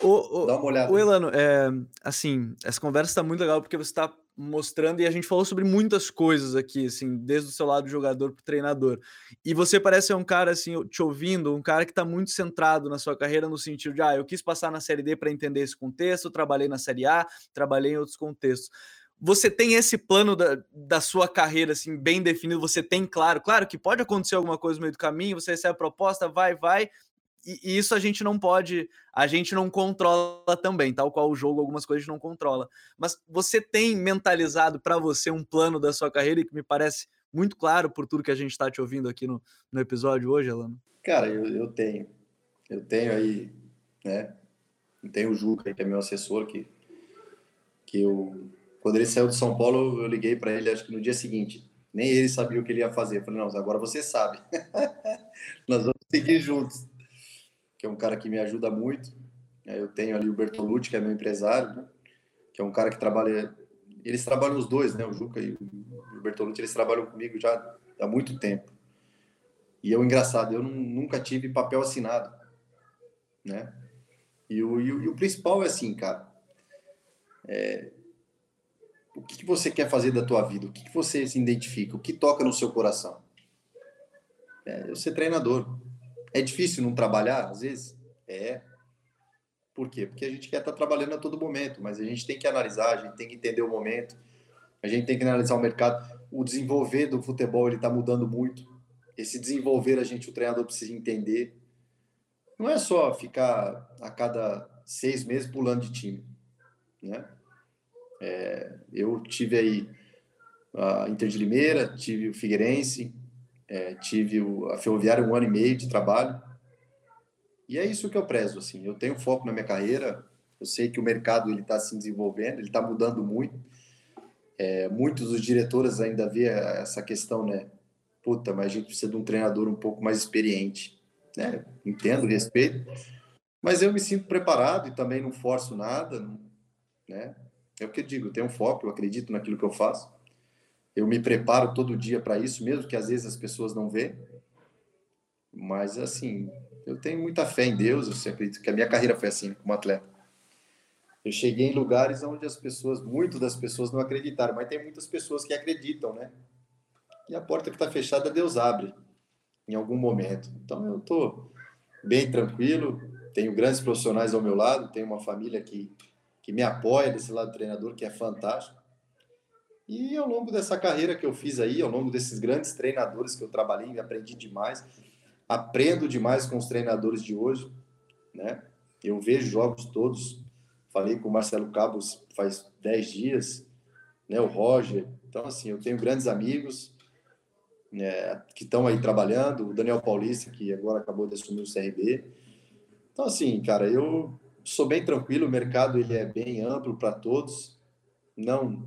Ô, ô, Dá uma olhada. Ô, Elano, é, assim, essa conversa está muito legal porque você está mostrando e a gente falou sobre muitas coisas aqui, assim, desde o seu lado jogador para treinador. E você parece ser um cara, assim, te ouvindo, um cara que está muito centrado na sua carreira no sentido de, ah, eu quis passar na Série D para entender esse contexto, trabalhei na Série A, trabalhei em outros contextos. Você tem esse plano da, da sua carreira, assim, bem definido? Você tem claro? Claro que pode acontecer alguma coisa no meio do caminho, você recebe a proposta, vai, vai, e, isso a gente não pode, a gente não controla também, tal qual o jogo, algumas coisas não controla. Mas você tem mentalizado para você um plano da sua carreira que me parece muito claro por tudo que a gente está te ouvindo aqui no, no episódio hoje, Elano? Cara, eu, eu tenho. Eu tenho aí, né? Tenho o Juca, que é meu assessor, que, que eu, quando ele saiu de São Paulo, eu liguei para ele, acho que no dia seguinte. Nem ele sabia o que ele ia fazer. Eu falei, não, agora você sabe. Nós vamos seguir juntos. Que é um cara que me ajuda muito. É, Eu tenho ali o Bertolucci, que é meu empresário, né? que é um cara que trabalha. Eles trabalham os dois, né? O Juca e o Bertolucci, eles trabalham comigo já há muito tempo. E é o engraçado, eu nunca tive papel assinado, né? E o, e o, e o principal é assim, cara, é, o que, que você quer fazer da tua vida? O que, que você se identifica? O que toca no seu coração? É, eu ser treinador. É difícil não trabalhar, às vezes? É. Por quê? Porque a gente quer estar trabalhando a todo momento, mas a gente tem que analisar, a gente tem que entender o momento, a gente tem que analisar o mercado. O desenvolver do futebol ele está mudando muito. Esse desenvolver a gente, o treinador precisa entender. Não é só ficar a cada seis meses pulando de time, né? É, eu tive aí a Inter de Limeira, tive o Figueirense, é, tive o, a Ferroviária um ano e meio de trabalho. E é isso que eu prezo, assim. Eu tenho foco na minha carreira. Eu sei que o mercado ele está se desenvolvendo, ele está mudando muito. É, muitos dos diretores ainda vê essa questão, né? Puta, mas a gente precisa de um treinador um pouco mais experiente, né? Entendo, respeito, mas eu me sinto preparado e também não forço nada, né? É o que eu digo, eu tenho foco, eu acredito naquilo que eu faço. Eu me preparo todo dia para isso, mesmo que às vezes as pessoas não vê. Mas assim, eu tenho muita fé em Deus, eu sempre acredito que a minha carreira foi assim como atleta. Eu cheguei em lugares onde as pessoas, muito das pessoas não acreditaram, mas tem muitas pessoas que acreditam, né? E a porta que está fechada, Deus abre em algum momento. Então eu estou bem tranquilo, tenho grandes profissionais ao meu lado, tenho uma família que, que me apoia desse lado do treinador, que é fantástico. E ao longo dessa carreira que eu fiz aí, ao longo desses grandes treinadores que eu trabalhei, aprendi demais, aprendo demais com os treinadores de hoje, né? Eu vejo jogos todos, falei com o Marcelo Cabos faz 10 dias, né? O Roger. Então, assim, eu tenho grandes amigos né, que estão aí trabalhando, o Daniel Paulista, que agora acabou de assumir o CRB. Então, assim, cara, eu sou bem tranquilo, o mercado ele é bem amplo para todos, não,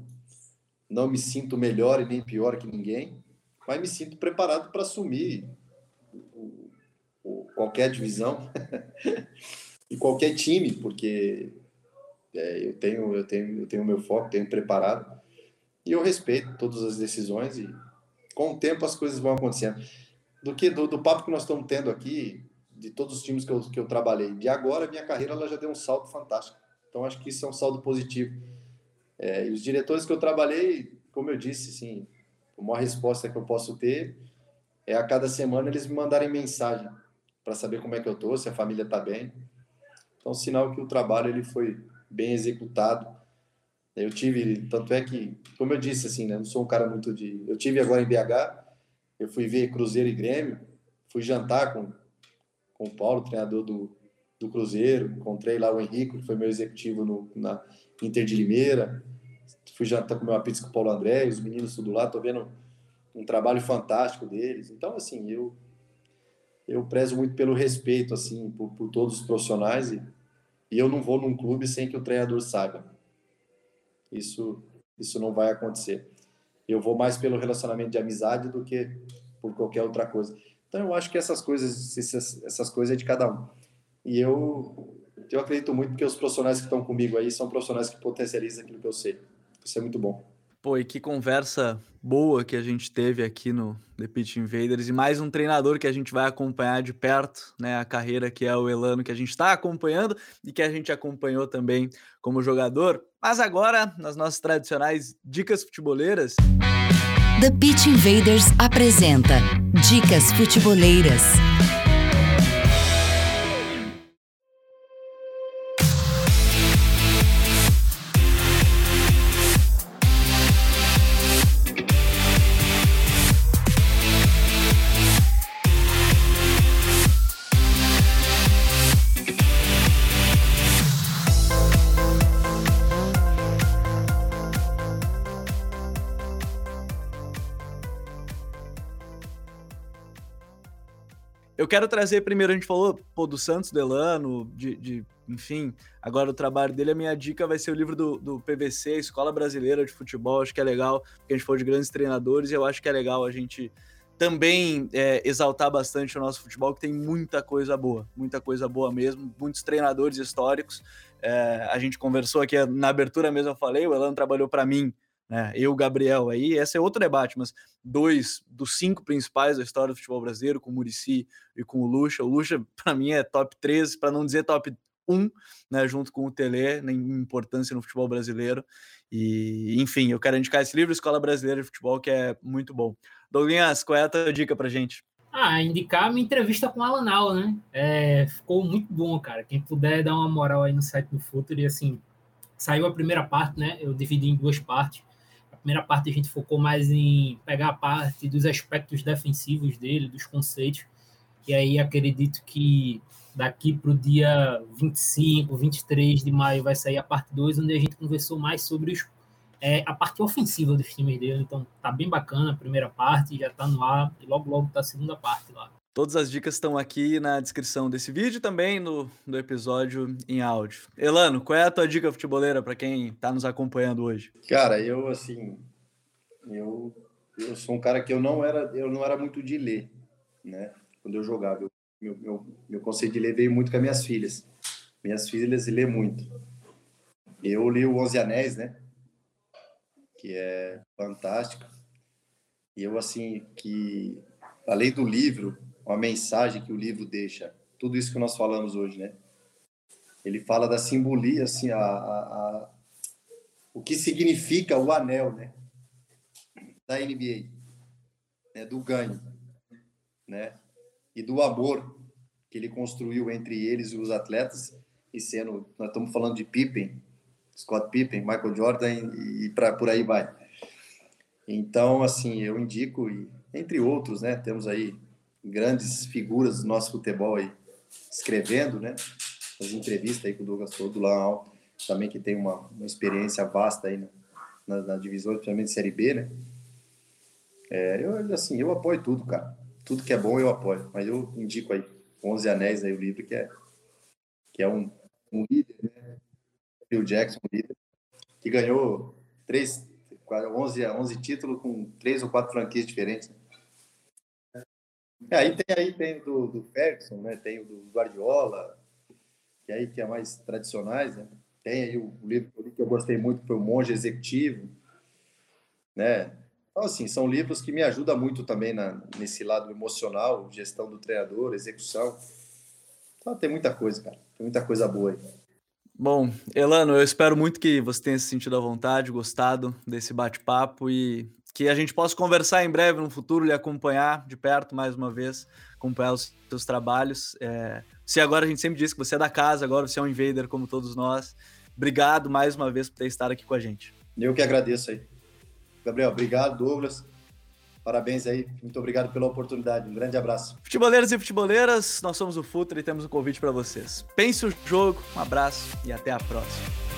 não me sinto melhor e nem pior que ninguém, mas me sinto preparado para assumir o- o- qualquer divisão e qualquer time, porque é, eu tenho eu tenho eu tenho meu foco, tenho preparado e eu respeito todas as decisões e com o tempo as coisas vão acontecendo. Do que do, do papo que nós estamos tendo aqui, de todos os times que eu, que eu trabalhei, de agora minha carreira ela já deu um salto fantástico. Então acho que isso é um saldo positivo. É, e os diretores que eu trabalhei, como eu disse, assim, a maior resposta que eu posso ter é a cada semana eles me mandarem mensagem para saber como é que eu tô, se a família está bem. Então, sinal que o trabalho ele foi bem executado. Eu tive, tanto é que, como eu disse, assim, né, não sou um cara muito de. Eu tive agora em BH, eu fui ver Cruzeiro e Grêmio, fui jantar com, com o Paulo, treinador do, do Cruzeiro, encontrei lá o Henrique, que foi meu executivo no, na Inter de Limeira, fui jantar comer uma pizza com o Paulo André, os meninos tudo lá, tô vendo um trabalho fantástico deles. Então, assim, eu eu prezo muito pelo respeito, assim, por, por todos os profissionais e, e eu não vou num clube sem que o treinador saiba. Isso, isso não vai acontecer. Eu vou mais pelo relacionamento de amizade do que por qualquer outra coisa. Então, eu acho que essas coisas, essas, essas coisas é de cada um. E eu, eu acredito muito porque os profissionais que estão comigo aí são profissionais que potencializam aquilo que eu sei. Isso é muito bom. Pô, e que conversa boa que a gente teve aqui no The Pitch Invaders e mais um treinador que a gente vai acompanhar de perto, né, a carreira que é o Elano que a gente está acompanhando e que a gente acompanhou também como jogador. Mas agora, nas nossas tradicionais dicas futeboleiras, The Pitch Invaders apresenta Dicas Futeboleiras. Quero trazer primeiro, a gente falou pô, do Santos Delano, de, de, enfim, agora o trabalho dele. A minha dica vai ser o livro do, do PVC, Escola Brasileira de Futebol. Acho que é legal, porque a gente falou de grandes treinadores e eu acho que é legal a gente também é, exaltar bastante o nosso futebol, que tem muita coisa boa, muita coisa boa mesmo, muitos treinadores históricos. É, a gente conversou aqui na abertura mesmo, eu falei, o Elano trabalhou para mim né? Eu, Gabriel, aí, esse é outro debate, mas dois dos cinco principais da história do futebol brasileiro, com o Murici e com o Lucha. O Lucha, para mim, é top 3, para não dizer top 1, né? Junto com o Tele, em importância no futebol brasileiro. E, enfim, eu quero indicar esse livro, Escola Brasileira de Futebol, que é muito bom. Douglas, qual é a tua dica pra gente? Ah, indicar minha entrevista com o Alan Al, né? É, ficou muito bom, cara. Quem puder dar uma moral aí no site do Futuro, e assim, saiu a primeira parte, né? Eu dividi em duas partes primeira parte a gente focou mais em pegar a parte dos aspectos defensivos dele, dos conceitos. E aí acredito que daqui para o dia 25, 23 de maio vai sair a parte 2, onde a gente conversou mais sobre os, é, a parte ofensiva dos times dele. Então tá bem bacana a primeira parte, já tá no ar, e logo logo tá a segunda parte lá. Todas as dicas estão aqui na descrição desse vídeo também no, no episódio em áudio. Elano, qual é a tua dica futeboleira para quem está nos acompanhando hoje? Cara, eu assim, eu, eu sou um cara que eu não era, eu não era muito de ler, né? Quando eu jogava, eu, meu, meu, meu conceito de ler veio muito com as minhas filhas. Minhas filhas lê muito. Eu li o Onze Anéis, né? Que é fantástico. E eu assim que além do livro uma mensagem que o livro deixa, tudo isso que nós falamos hoje, né? Ele fala da simbolia, assim, a, a, a o que significa o anel, né? Da NBA, né? do ganho, né? E do amor que ele construiu entre eles e os atletas, e sendo, nós estamos falando de Pippen, Scott Pippen, Michael Jordan e, e pra, por aí vai. Então, assim, eu indico, e, entre outros, né? Temos aí grandes figuras do nosso futebol aí escrevendo, né? As entrevistas aí com o Douglas Todo lá também que tem uma, uma experiência vasta aí na, na, na divisão, principalmente Série B, né? É, eu, assim, eu apoio tudo, cara. Tudo que é bom eu apoio. Mas eu indico aí, 11 Anéis aí, o livro que é, que é um, um líder, né? Phil Jackson, um líder, que ganhou três, 11, 11 títulos com três ou quatro franquias diferentes. Né? É, aí tem aí tem do, do Ferguson, né? Tem o do Guardiola, que aí que é mais tradicionais, né? Tem aí o, livro que eu gostei muito, foi o Monge Executivo, né? Então, assim, são livros que me ajudam muito também na, nesse lado emocional, gestão do treinador, execução. Então, tem muita coisa, cara. Tem muita coisa boa aí. Bom, Elano, eu espero muito que você tenha se sentido à vontade, gostado desse bate-papo e que a gente possa conversar em breve no futuro, lhe acompanhar de perto mais uma vez, acompanhar os seus trabalhos. É, se agora a gente sempre diz que você é da casa, agora você é um invader como todos nós. Obrigado mais uma vez por ter estado aqui com a gente. Eu que agradeço aí. Gabriel, obrigado, Douglas. Parabéns aí, muito obrigado pela oportunidade. Um grande abraço. Futeboleiros e futeboleiras, nós somos o Futre e temos um convite para vocês. Pense o jogo, um abraço e até a próxima.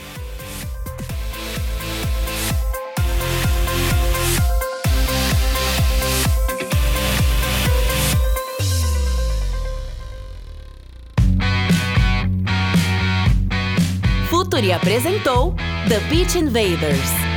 Culture apresentou The Pitch Invaders.